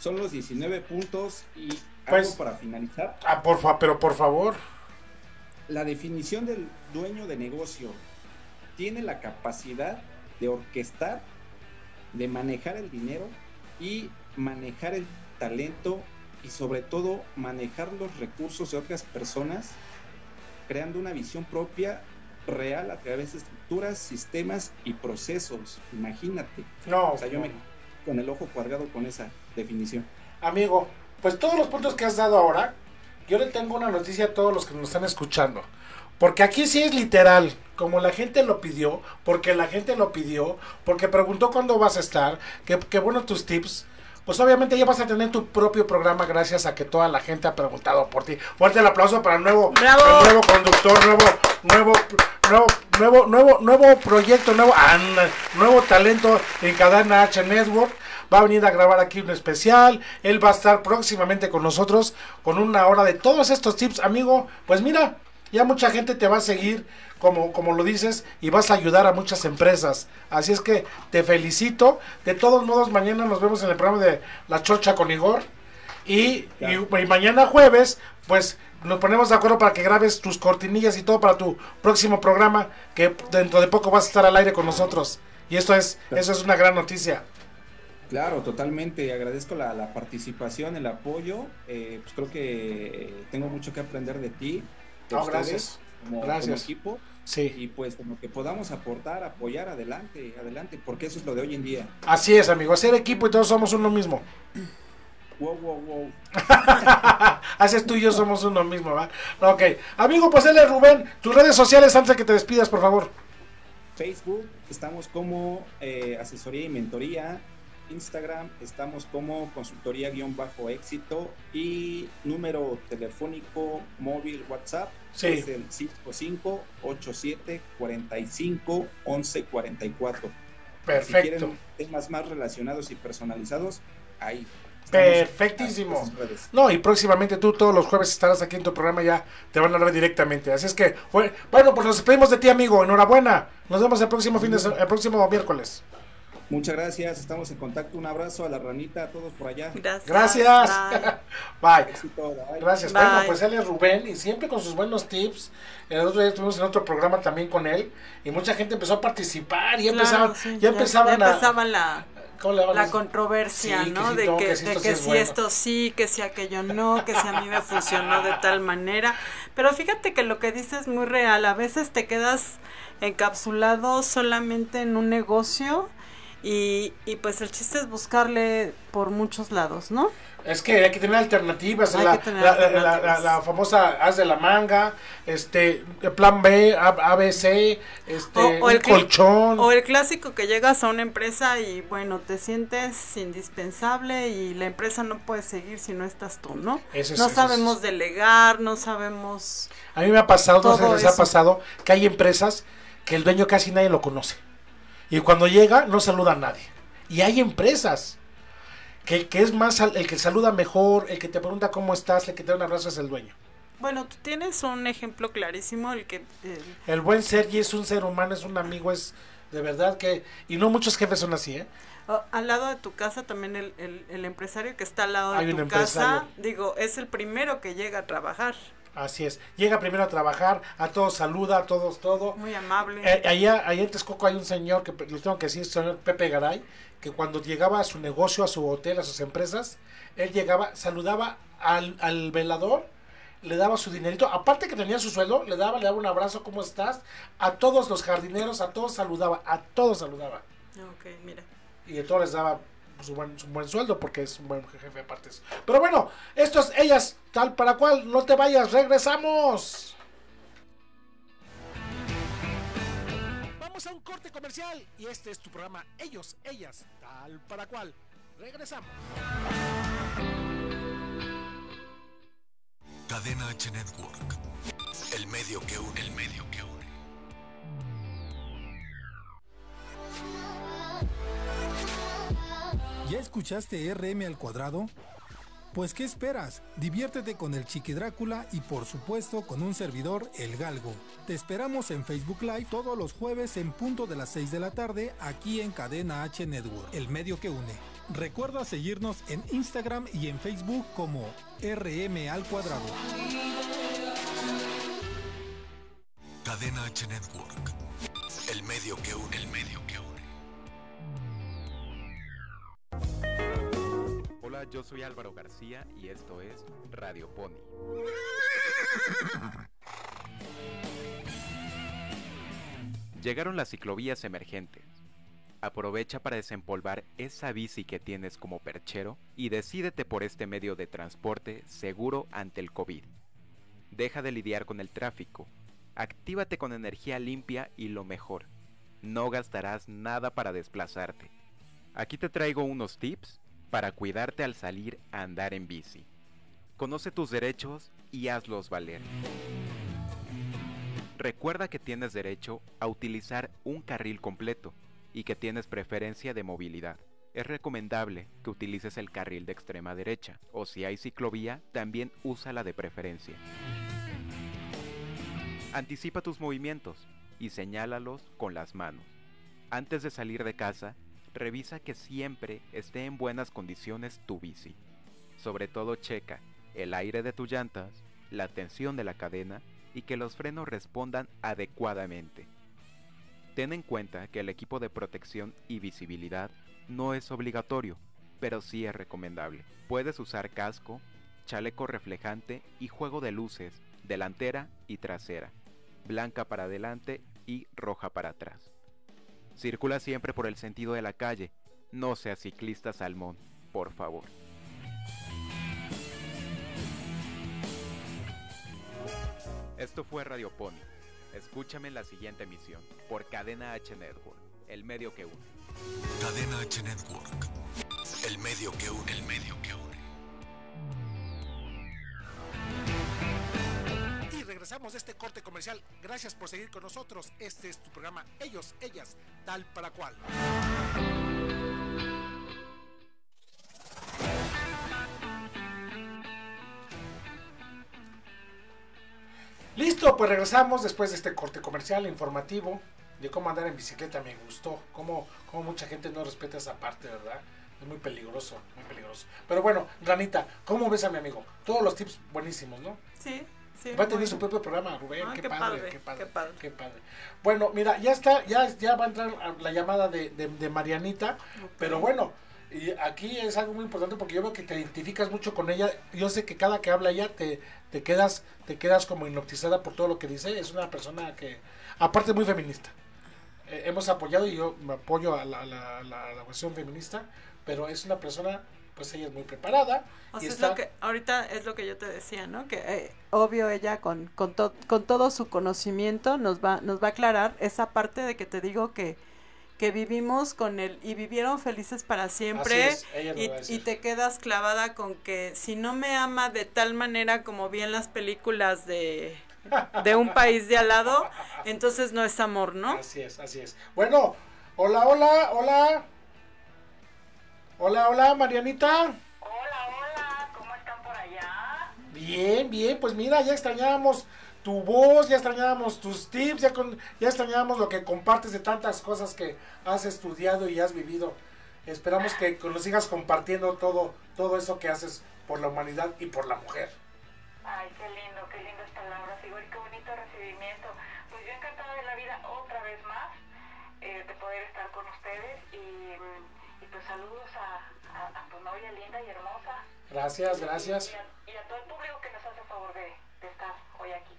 Son los 19 puntos y Pues- algo para finalizar. Ah, por fa- pero por favor. La definición del dueño de negocio tiene la capacidad de orquestar, de manejar el dinero y manejar el talento y sobre todo manejar los recursos de otras personas, creando una visión propia real a través de estructuras, sistemas y procesos. Imagínate. No, O sea, yo me con el ojo cuadrado con esa definición. Amigo, pues todos los puntos que has dado ahora, yo le tengo una noticia a todos los que nos están escuchando. Porque aquí sí es literal, como la gente lo pidió, porque la gente lo pidió, porque preguntó cuándo vas a estar, que, que bueno tus tips. Pues obviamente ya vas a tener tu propio programa gracias a que toda la gente ha preguntado por ti. Fuerte el aplauso para el nuevo, nuevo conductor, nuevo, nuevo, nuevo, nuevo, nuevo, nuevo proyecto, nuevo, nuevo talento en Cadena H Network. Va a venir a grabar aquí un especial. Él va a estar próximamente con nosotros con una hora de todos estos tips, amigo. Pues mira, ya mucha gente te va a seguir como, como lo dices y vas a ayudar a muchas empresas. Así es que te felicito. De todos modos, mañana nos vemos en el programa de La Chocha con Igor. Y, y- y mañana jueves, pues nos ponemos de acuerdo para que grabes tus cortinillas y todo para tu próximo programa, que dentro de poco vas a estar al aire con nosotros. Y esto es, eso es una gran noticia. Claro, totalmente. Agradezco la, la participación, el apoyo. Eh, pues creo que tengo mucho que aprender de ti. No, ustedes, gracias. Como, Gracias. como equipo. Sí. Y pues como que podamos aportar, apoyar, adelante, adelante, porque eso es lo de hoy en día. Así es, amigo. Hacer equipo y todos somos uno mismo. Wow, wow, wow. [laughs] Haces tú y yo somos uno mismo, ¿va? Ok. Amigo, pues él es Rubén. Tus redes sociales antes de que te despidas, por favor. Facebook, estamos como eh, asesoría y mentoría. Instagram, estamos como consultoría-éxito y número telefónico móvil WhatsApp Sí. es el 5587451144. Si Perfecto. quieren temas más relacionados y personalizados, ahí. Perfectísimo. No, y próximamente tú todos los jueves estarás aquí en tu programa ya te van a hablar directamente. Así es que, bueno, pues nos despedimos de ti, amigo. Enhorabuena. Nos vemos el próximo fin de el próximo miércoles. Muchas gracias, estamos en contacto. Un abrazo a la ranita, a todos por allá. Gracias. Gracias. Bye. Gracias. Bye. Bueno, pues él es Rubén y siempre con sus buenos tips. El otro día estuvimos en otro programa también con él y mucha gente empezó a participar y ya Claro, empezaban, sí, ya empezaban ya a empezaba la, ¿cómo le llaman? la controversia, Sí, que ¿no? sí, de que, que sí, de esto sí que es si bueno. esto sí, que si aquello no, que si a mí me funcionó de tal manera. Pero fíjate que lo que dices es muy real. A veces te quedas encapsulado solamente en un negocio Y, y pues el chiste es buscarle por muchos lados, ¿no? Es que hay que tener alternativas, Hay la, que tener la- alternativas. la- la famosa haz de la manga, este, plan B, ABC, este, un cl- colchón. o el clásico que llegas a una empresa y bueno, te sientes indispensable y la empresa no puede seguir si no estás tú, ¿no? Es- no sabemos es- delegar, no sabemos... A mí me ha pasado, no sé si les ha pasado, que hay empresas que el dueño casi nadie lo conoce. Y cuando llega, no saluda a nadie. Y hay empresas que el que es más, el que saluda mejor, el que te pregunta cómo estás, el que te da un abrazo es el dueño. Bueno, tú tienes un ejemplo clarísimo, el que... el- El buen ser y es un ser humano, es un amigo, es de verdad que... Y no muchos jefes son así, ¿eh? Oh, al lado de tu casa también el, el- el empresario que está al lado de Hay tu casa, digo, es el primero que llega a trabajar. Así es. Llega primero a trabajar, a todos saluda, a todos todo. Muy amable. Eh, allá, allá en Texcoco hay un señor que le tengo que decir, el señor Pepe Garay, que cuando llegaba a su negocio, a su hotel, a sus empresas, él llegaba, saludaba al, al velador, le daba su dinerito, aparte que tenía su sueldo, le daba, le daba un abrazo, ¿cómo estás? A todos los jardineros, a todos saludaba, a todos saludaba. Ok, mira. Y a todos les daba su buen, su buen sueldo porque es un buen jefe aparte. Pero bueno, estos, ellas, tal para cual, no te vayas, regresamos. Vamos a un corte comercial y este es tu programa Ellos, Ellas, tal para cual. Regresamos. Cadena H Network. El medio que une, el medio que une. ¿Ya escuchaste RM al cuadrado? Pues ¿qué esperas? Diviértete con el Chiqui Drácula y por supuesto con un servidor, El Galgo. Te esperamos en Facebook Live todos los jueves en punto de las 6 de la tarde aquí en Cadena H Network, el medio que une. Recuerda seguirnos en Instagram y en Facebook como RM al cuadrado. Cadena H Network. El medio que une, el medio que une. Yo soy Álvaro García y esto es Radio Pony. Llegaron las ciclovías emergentes. Aprovecha para desempolvar esa bici que tienes como perchero y decídete por este medio de transporte seguro ante el COVID. Deja de lidiar con el tráfico. Actívate con energía limpia y lo mejor. No gastarás nada para desplazarte. Aquí te traigo unos tips para cuidarte al salir a andar en bici. Conoce tus derechos y hazlos valer. Recuerda que tienes derecho a utilizar un carril completo y que tienes preferencia de movilidad. Es recomendable que utilices el carril de extrema derecha o si hay ciclovía, también úsala de preferencia. Anticipa tus movimientos y señálalos con las manos. Antes de salir de casa, revisa que siempre esté en buenas condiciones tu bici. Sobre todo checa el aire de tus llantas, la tensión de la cadena y que los frenos respondan adecuadamente. Ten en cuenta que el equipo de protección y visibilidad no es obligatorio, pero sí es recomendable. Puedes usar casco, chaleco reflejante y juego de luces, delantera y trasera, blanca para adelante y roja para atrás. Circula siempre por el sentido de la calle, no seas ciclista salmón, por favor. Esto fue Radio Pony. Escúchame en la siguiente emisión por Cadena H Network, el medio que une. Cadena H Network. El medio que une, el medio que une. Regresamos de este corte comercial. Gracias por seguir con nosotros. Este es tu programa Ellos, Ellas, tal para cual. Listo, pues regresamos después de este corte comercial informativo de cómo andar en bicicleta. Me gustó, cómo, cómo mucha gente no respeta esa parte, ¿verdad? Es muy peligroso, muy peligroso. Pero bueno, Ranita, ¿cómo ves a mi amigo? Todos los tips buenísimos, ¿no? Sí, sí. Va a tener su propio programa, Rubén. Ah, qué, qué padre, padre, qué padre, qué padre. qué padre. Bueno, mira, ya está, ya, ya va a entrar la llamada de, de- de Marianita, pero bueno, y aquí es algo muy importante porque yo veo que te identificas mucho con ella. Yo sé que cada que habla ella te, te quedas, te quedas como hipnotizada por todo lo que dice. Es una persona que, aparte, muy feminista. eh, hemos apoyado y yo me apoyo a la, la, la, la cuestión feminista, pero es una persona, pues ella es muy preparada. O y sea, es lo que, ahorita es lo que yo te decía, ¿no? Que eh, obvio ella con, con, to- con todo su conocimiento nos va, nos va a aclarar esa parte de que te digo que, que vivimos con él y vivieron felices para siempre es, y, y te quedas clavada con que si no me ama de tal manera como vi en las películas de, de un país de al lado, entonces no es amor, ¿no? Así es, así es. Bueno, hola, hola, hola. Hola, hola, Marianita. Bien, bien, pues mira, ya extrañábamos tu voz, ya extrañábamos tus tips, ya, con, ya extrañábamos lo que compartes de tantas cosas que has estudiado y has vivido. Esperamos que nos sigas compartiendo todo, todo eso que haces por la humanidad y por la mujer. Ay, qué lindo, qué lindas palabras, y qué bonito recibimiento. Pues yo encantada de la vida otra vez más eh, de poder estar con ustedes y, mm, saludos a, a, a tu novia linda y hermosa. Gracias, gracias. Y a, y a todo el público que nos hace favor de, de estar hoy aquí.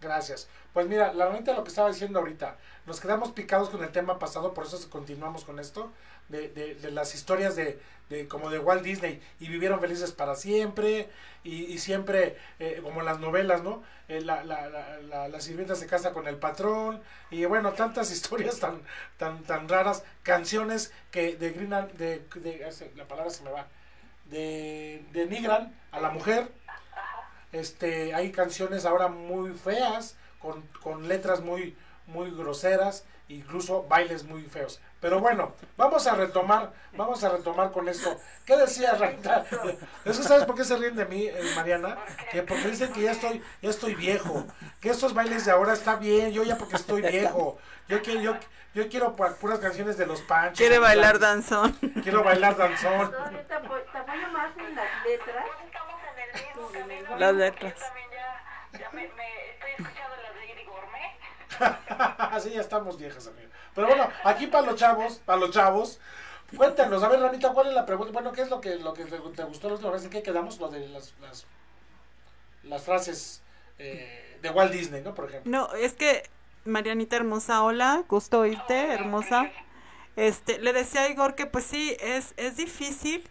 Gracias. Pues mira, la neta lo que estaba diciendo ahorita, nos quedamos picados con el tema pasado, por eso continuamos con esto, de, de, de las historias de, de como de Walt Disney, y vivieron felices para siempre, y, y siempre, eh, como las novelas, ¿no? Eh, la, la, la, la, sirvienta se casa con el patrón, y bueno, tantas [laughs] historias tan, tan, tan raras, canciones que de, la palabra se me va, de, denigran a la mujer, este hay canciones ahora muy feas con, con letras muy muy groseras incluso bailes muy feos. Pero bueno vamos a retomar vamos a retomar con esto. Qué decía Rita eso sabes por qué se ríen de mí eh, Mariana que porque dicen que ya estoy ya estoy viejo que estos bailes de ahora está bien yo ya porque estoy viejo. Yo quiero yo yo quiero pu- puras canciones de los panchos Quiere bailar danzón. quiero bailar danzón. No, yo te apoyo, te apoyo más en las letras. Las letras. Ya me, me estoy escuchando las de Gourmet. [laughs] Así ya estamos viejas, amigo. Pero bueno, aquí para los chavos, para los chavos, cuéntanos, a ver, Ranita, ¿cuál es la pregunta? Bueno, ¿qué es lo que, lo que te, te gustó la última vez? ¿En qué quedamos? Lo de las, las, las frases eh, de Walt Disney, ¿no? Por ejemplo. No, es que Marianita hermosa, hola, gusto oírte, hermosa. Este, le decía a Igor que pues sí, es, es difícil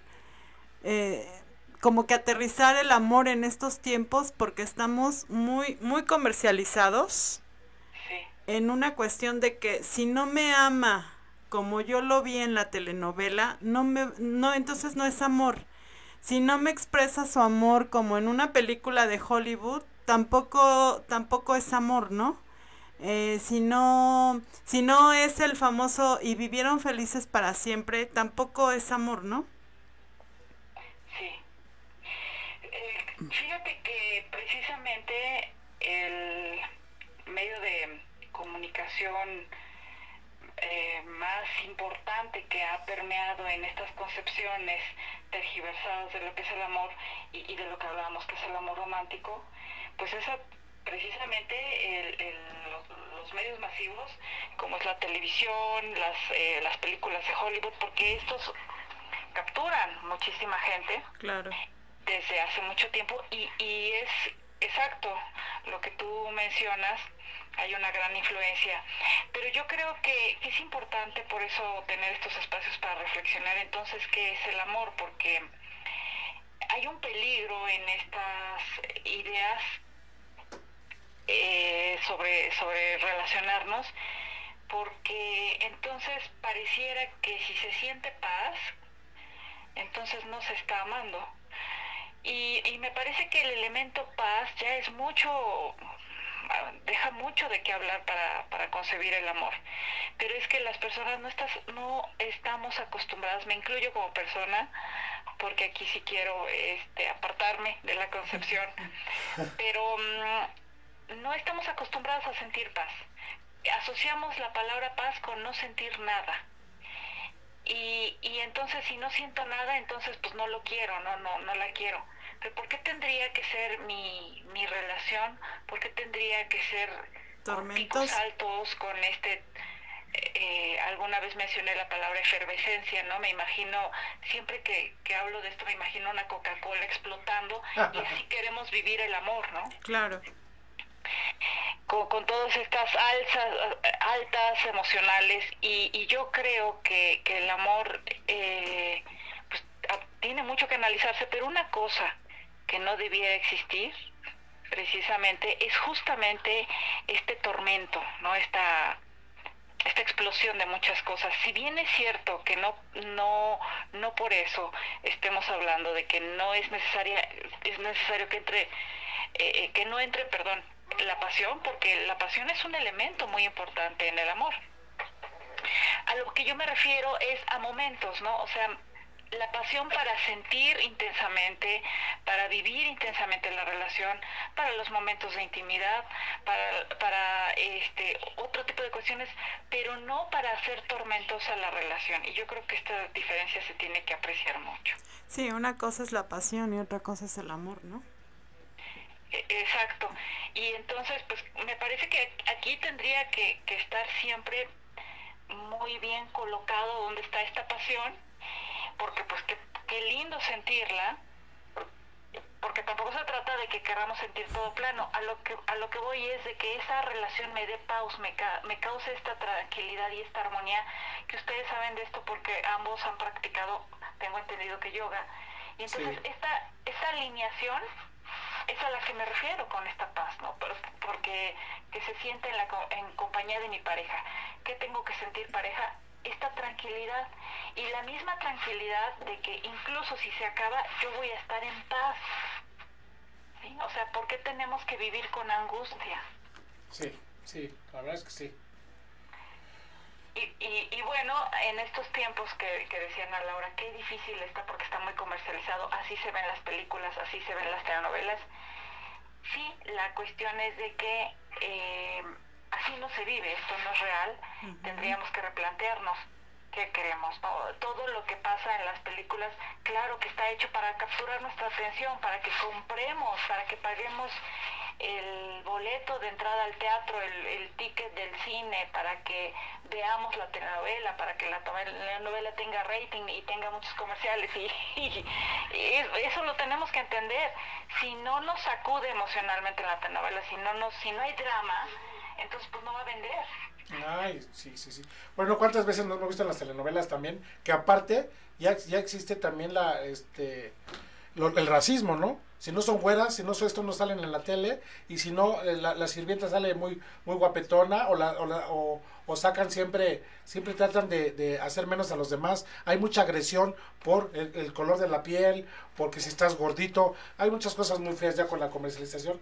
eh, como que aterrizar el amor en estos tiempos porque estamos muy, muy comercializados en una cuestión de que si no me ama como yo lo vi en la telenovela, no me, no, entonces no es amor. Si no me expresa su amor como en una película de Hollywood, tampoco, tampoco es amor, ¿no? Eh, si no, si no es el famoso y vivieron felices para siempre, tampoco es amor, ¿no? Eh, fíjate que precisamente el medio de comunicación eh, más importante que ha permeado en estas concepciones tergiversadas de lo que es el amor y, de lo que hablábamos que es el amor romántico, pues esa precisamente el- el- los, los medios masivos como es la televisión, las, eh, las películas de Hollywood, porque estos capturan muchísima gente Claro. Desde hace mucho tiempo y, y es exacto lo que tú mencionas, hay una gran influencia. Pero yo creo que es importante por eso tener estos espacios para reflexionar entonces qué es el amor, porque hay un peligro en estas ideas eh, sobre, sobre relacionarnos, porque entonces pareciera que si se siente paz, entonces no se está amando. Y, y me parece que el elemento paz ya es mucho, ah, deja mucho de qué hablar para, para concebir el amor. Pero es que las personas no, estás, no estamos acostumbradas, me incluyo como persona, porque aquí sí quiero este, apartarme de la concepción, [laughs] pero mm, no estamos acostumbradas a sentir paz. Asociamos la palabra paz con no sentir nada. Y, y entonces si no siento nada, entonces pues no lo quiero, no, no, no la quiero. Pero ¿por qué tendría que ser mi, mi relación? ¿Por qué tendría que ser con picos altos, con este eh, alguna vez mencioné la palabra efervescencia, ¿no? Me imagino, siempre que, que hablo de esto, me imagino una Coca-Cola explotando y así [laughs] queremos vivir el amor, ¿no? Claro. Con, con todas estas alzas, altas emocionales y, y yo creo que, que el amor eh, pues, tiene mucho que analizarse, pero una cosa que no debiera existir precisamente es justamente este tormento, ¿no? Esta esta explosión de muchas cosas. Si bien es cierto que no no no por eso estemos hablando de que no es necesaria es necesario que entre eh, que no entre, perdón, la pasión, porque la pasión es un elemento muy importante en el amor. A lo que yo me refiero es a momentos, ¿no? O sea, la pasión para sentir intensamente, para vivir intensamente la relación, para los momentos de intimidad, para, para este otro tipo de cuestiones, pero no para hacer tormentosa la relación. Y yo creo que esta diferencia se tiene que apreciar mucho. Sí, una cosa es la pasión y otra cosa es el amor, ¿no? E, exacto. Y entonces, pues me parece que aquí tendría que, que estar siempre muy bien colocado donde está esta pasión porque pues qué, qué lindo sentirla, porque tampoco se trata de que queramos sentir todo plano, a lo que, a lo que voy es de que esa relación me dé pausa, me, me cause esta tranquilidad y esta armonía, que ustedes saben de esto porque ambos han practicado, tengo entendido que yoga, y entonces esta, esta alineación es a la que me refiero con esta paz, ¿no? Porque que se siente en, la, en compañía de mi pareja. ¿Qué tengo que sentir pareja? Esta tranquilidad y la misma tranquilidad de que incluso si se acaba yo voy a estar en paz. ¿Sí? O sea, ¿por qué tenemos que vivir con angustia? Sí, sí, la verdad es que sí. Y, y, y bueno, en estos tiempos que, que decían a Laura, qué difícil está porque está muy comercializado, así se ven las películas, así se ven las telenovelas. Sí, la cuestión es de que eh, así no se vive, esto no es real, tendríamos que replantearnos qué queremos. Todo lo que pasa en las películas, claro que está hecho para capturar nuestra atención, para que compremos, para que paguemos el boleto de entrada al teatro, el, ticket del cine, para que veamos la telenovela, para que la, novela tenga rating y tenga muchos comerciales. [laughs] Y, eso lo tenemos que entender. Si no nos sacude emocionalmente la telenovela, si no, nos, si no hay drama, entonces pues no va a vender. Ay, sí, sí, sí. Bueno, ¿cuántas veces no hemos visto en las telenovelas también? Que aparte ya, ya existe también la, este, el racismo, ¿no? Si no son güeras, si no son esto no salen en la tele, y si no, eh, la, la sirvienta sale muy, muy guapetona, o, la, o, la, o, sacan siempre, siempre tratan de, hacer menos a los demás. Hay mucha agresión por el, color de la piel, porque si estás gordito, hay muchas cosas muy feas ya con la comercialización.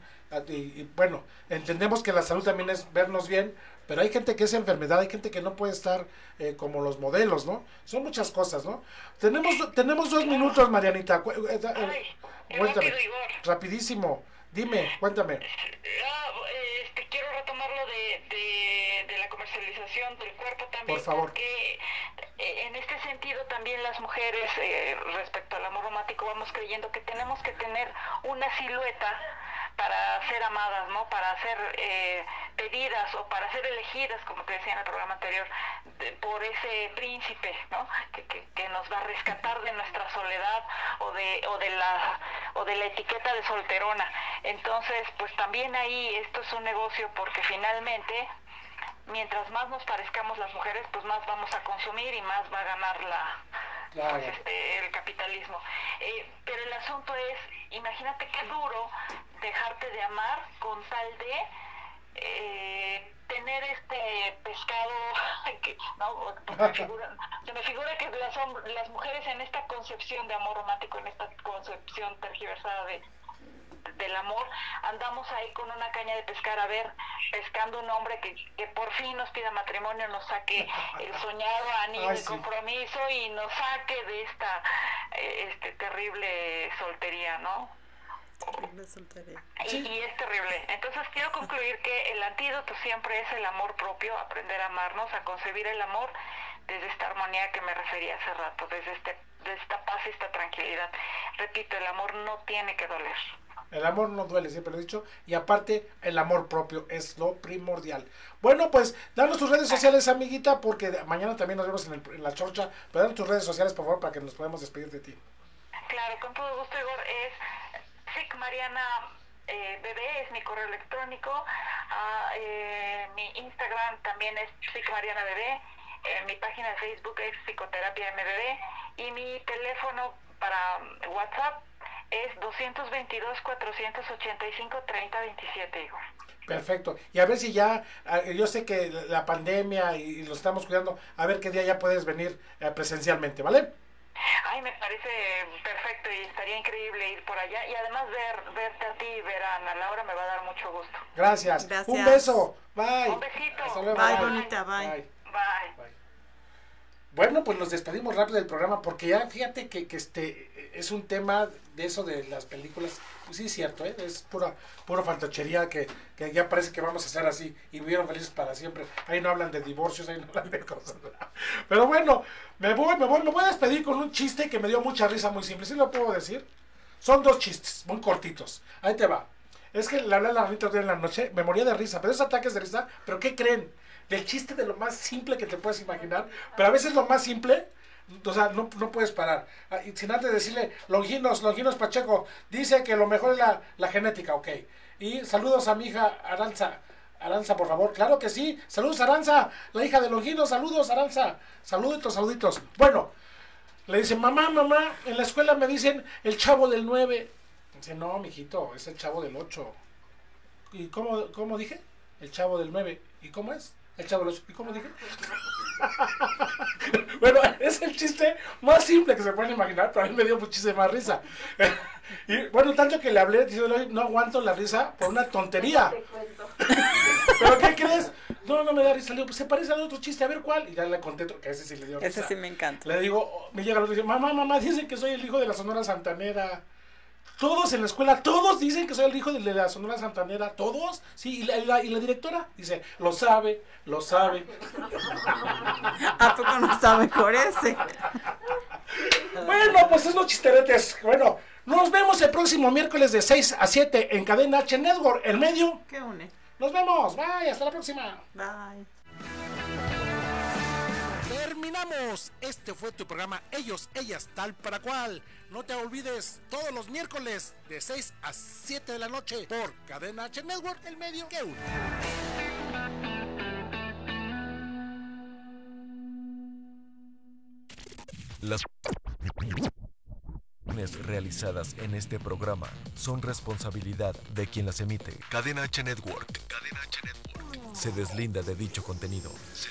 Y bueno, entendemos que la salud también es vernos bien, pero hay gente que es enfermedad, hay gente que no puede estar eh, como los modelos, ¿no? Son muchas cosas, ¿no? Tenemos, tenemos dos minutos, Marianita. Ay, cuéntame. rápido, Igor. Rapidísimo. Dime, cuéntame. Ah, este, quiero retomar lo de, de, de, la comercialización del cuerpo también. Por favor. Porque eh, en este sentido también las mujeres, eh, respecto al amor romántico, vamos creyendo que tenemos que tener una silueta para ser amadas, ¿no? Para ser eh, pedidas o para ser elegidas, como te decía en el programa anterior, por ese príncipe, ¿no? Que, que, que, nos va a rescatar de nuestra soledad o de, o de la o de la etiqueta de solterona. Entonces, pues también ahí esto es un negocio porque finalmente mientras más nos parezcamos las mujeres, pues más vamos a consumir y más va a ganar la, claro. pues este, el capitalismo. Eh, pero el asunto es, imagínate qué duro dejarte de amar con tal de eh, tener este pescado [laughs] que no se me [laughs] figura, se me figura que las, las mujeres en esta concepción de amor romántico en esta concepción tergiversada de del amor, andamos ahí con una caña de pescar, a ver, pescando un hombre que, que por fin nos pida matrimonio, nos saque el soñado anillo de compromiso y nos saque de esta eh, este terrible soltería, ¿no? Terrible soltería. Y, y, es terrible. Entonces quiero concluir que el antídoto siempre es el amor propio, aprender a amarnos, a concebir el amor desde esta armonía que me refería hace rato, desde, este, desde esta paz y esta tranquilidad. Repito, el amor no tiene que doler. El amor no duele, siempre lo he dicho. Y aparte, el amor propio es lo primordial. Bueno, pues, danos tus redes sociales, amiguita, porque mañana también nos vemos en, el, en la chorcha. Pero danos tus redes sociales, por favor, para que nos podamos despedir de ti. Claro, con todo gusto, Igor. Es SIC Mariana eh, Bebé, es mi correo electrónico. Uh, eh, mi Instagram también es Psicomariana Bebé, eh, mi página de Facebook es Psicoterapia MBB y mi teléfono para WhatsApp es 222-485-3027, Igor. Perfecto. Y a ver si ya, yo sé que la pandemia y, lo estamos cuidando, a ver qué día ya puedes venir eh, presencialmente, ¿vale? Ay, me parece perfecto y estaría increíble ir por allá y además ver, verte a ti y ver a Ana Laura me va a dar mucho gusto. Gracias. Gracias. Un beso. Bye. Un besito. Hasta luego. Bye, bonita, bye. Bye. Bye. Bueno, pues nos despedimos rápido del programa porque ya fíjate que, que este es un tema de eso de las películas. Pues sí, es cierto, ¿eh? es pura, pura fantochería que, que ya parece que vamos a hacer así y vivieron felices para siempre. Ahí no hablan de divorcios, ahí no hablan de cosas. [laughs] Pero bueno, me voy, me voy, me voy a despedir con un chiste que me dio mucha risa, muy simple. ¿Sí lo puedo decir? Son dos chistes, muy cortitos. Ahí te va. Es que le hablé a la Rita en la noche, me moría de risa, pero esos ataques de risa, ¿pero qué creen? Del chiste de lo más simple que te puedes imaginar, pero a veces lo más simple, o sea, no, no puedes parar. Ah, sin antes decirle, Longinos, Longinos Pacheco, dice que lo mejor es la, la genética, ok. Y saludos a mi hija Aranza. Aranza, por favor. Claro que sí. Saludos, Aranza, la hija de Longinos. Saludos, Aranza. Saluditos, saluditos. Bueno, le dice, mamá, mamá, en la escuela me dicen el chavo del 9. Dice, no, mijito, es el chavo del 8. ¿Y cómo, cómo dije? El chavo del 9. ¿Y cómo es? El chavo del 8. ¿Y cómo dije? [laughs] [laughs] bueno, es el chiste más simple que se pueden imaginar, pero a mí me dio muchísima risa. [laughs] y bueno, tanto que le hablé, diciéndole, no aguanto la risa por una tontería. [laughs] ¿Pero qué crees? No, no me da risa. Le digo, pues se parece al otro chiste, a ver cuál. Y ya le conté que ese sí le dio risa. Ese sí me encanta. Le digo, me llega el otro y dice, mamá, mamá, dicen que soy el hijo de la Sonora Santanera. Todos en la escuela, todos dicen que soy el hijo de la Sonora Santanera, todos. Sí, y la, y la, y la directora dice, lo sabe, lo sabe. ¿A poco no está mejor ese? Bueno, pues es los chisteretes. Bueno, nos vemos el próximo miércoles de 6 a 7 en Cadena H Network, el medio. ¿Qué une? Nos vemos, bye, hasta la próxima. Bye. Terminamos. Este fue tu programa Ellos, Ellas, Tal para Cual. No te olvides todos los miércoles de 6 a 7 de la noche por Cadena H Network, el medio que une. Las realizadas en este programa son responsabilidad de quien las emite. Cadena H Network. Cadena H Network. Se deslinda de dicho contenido. Se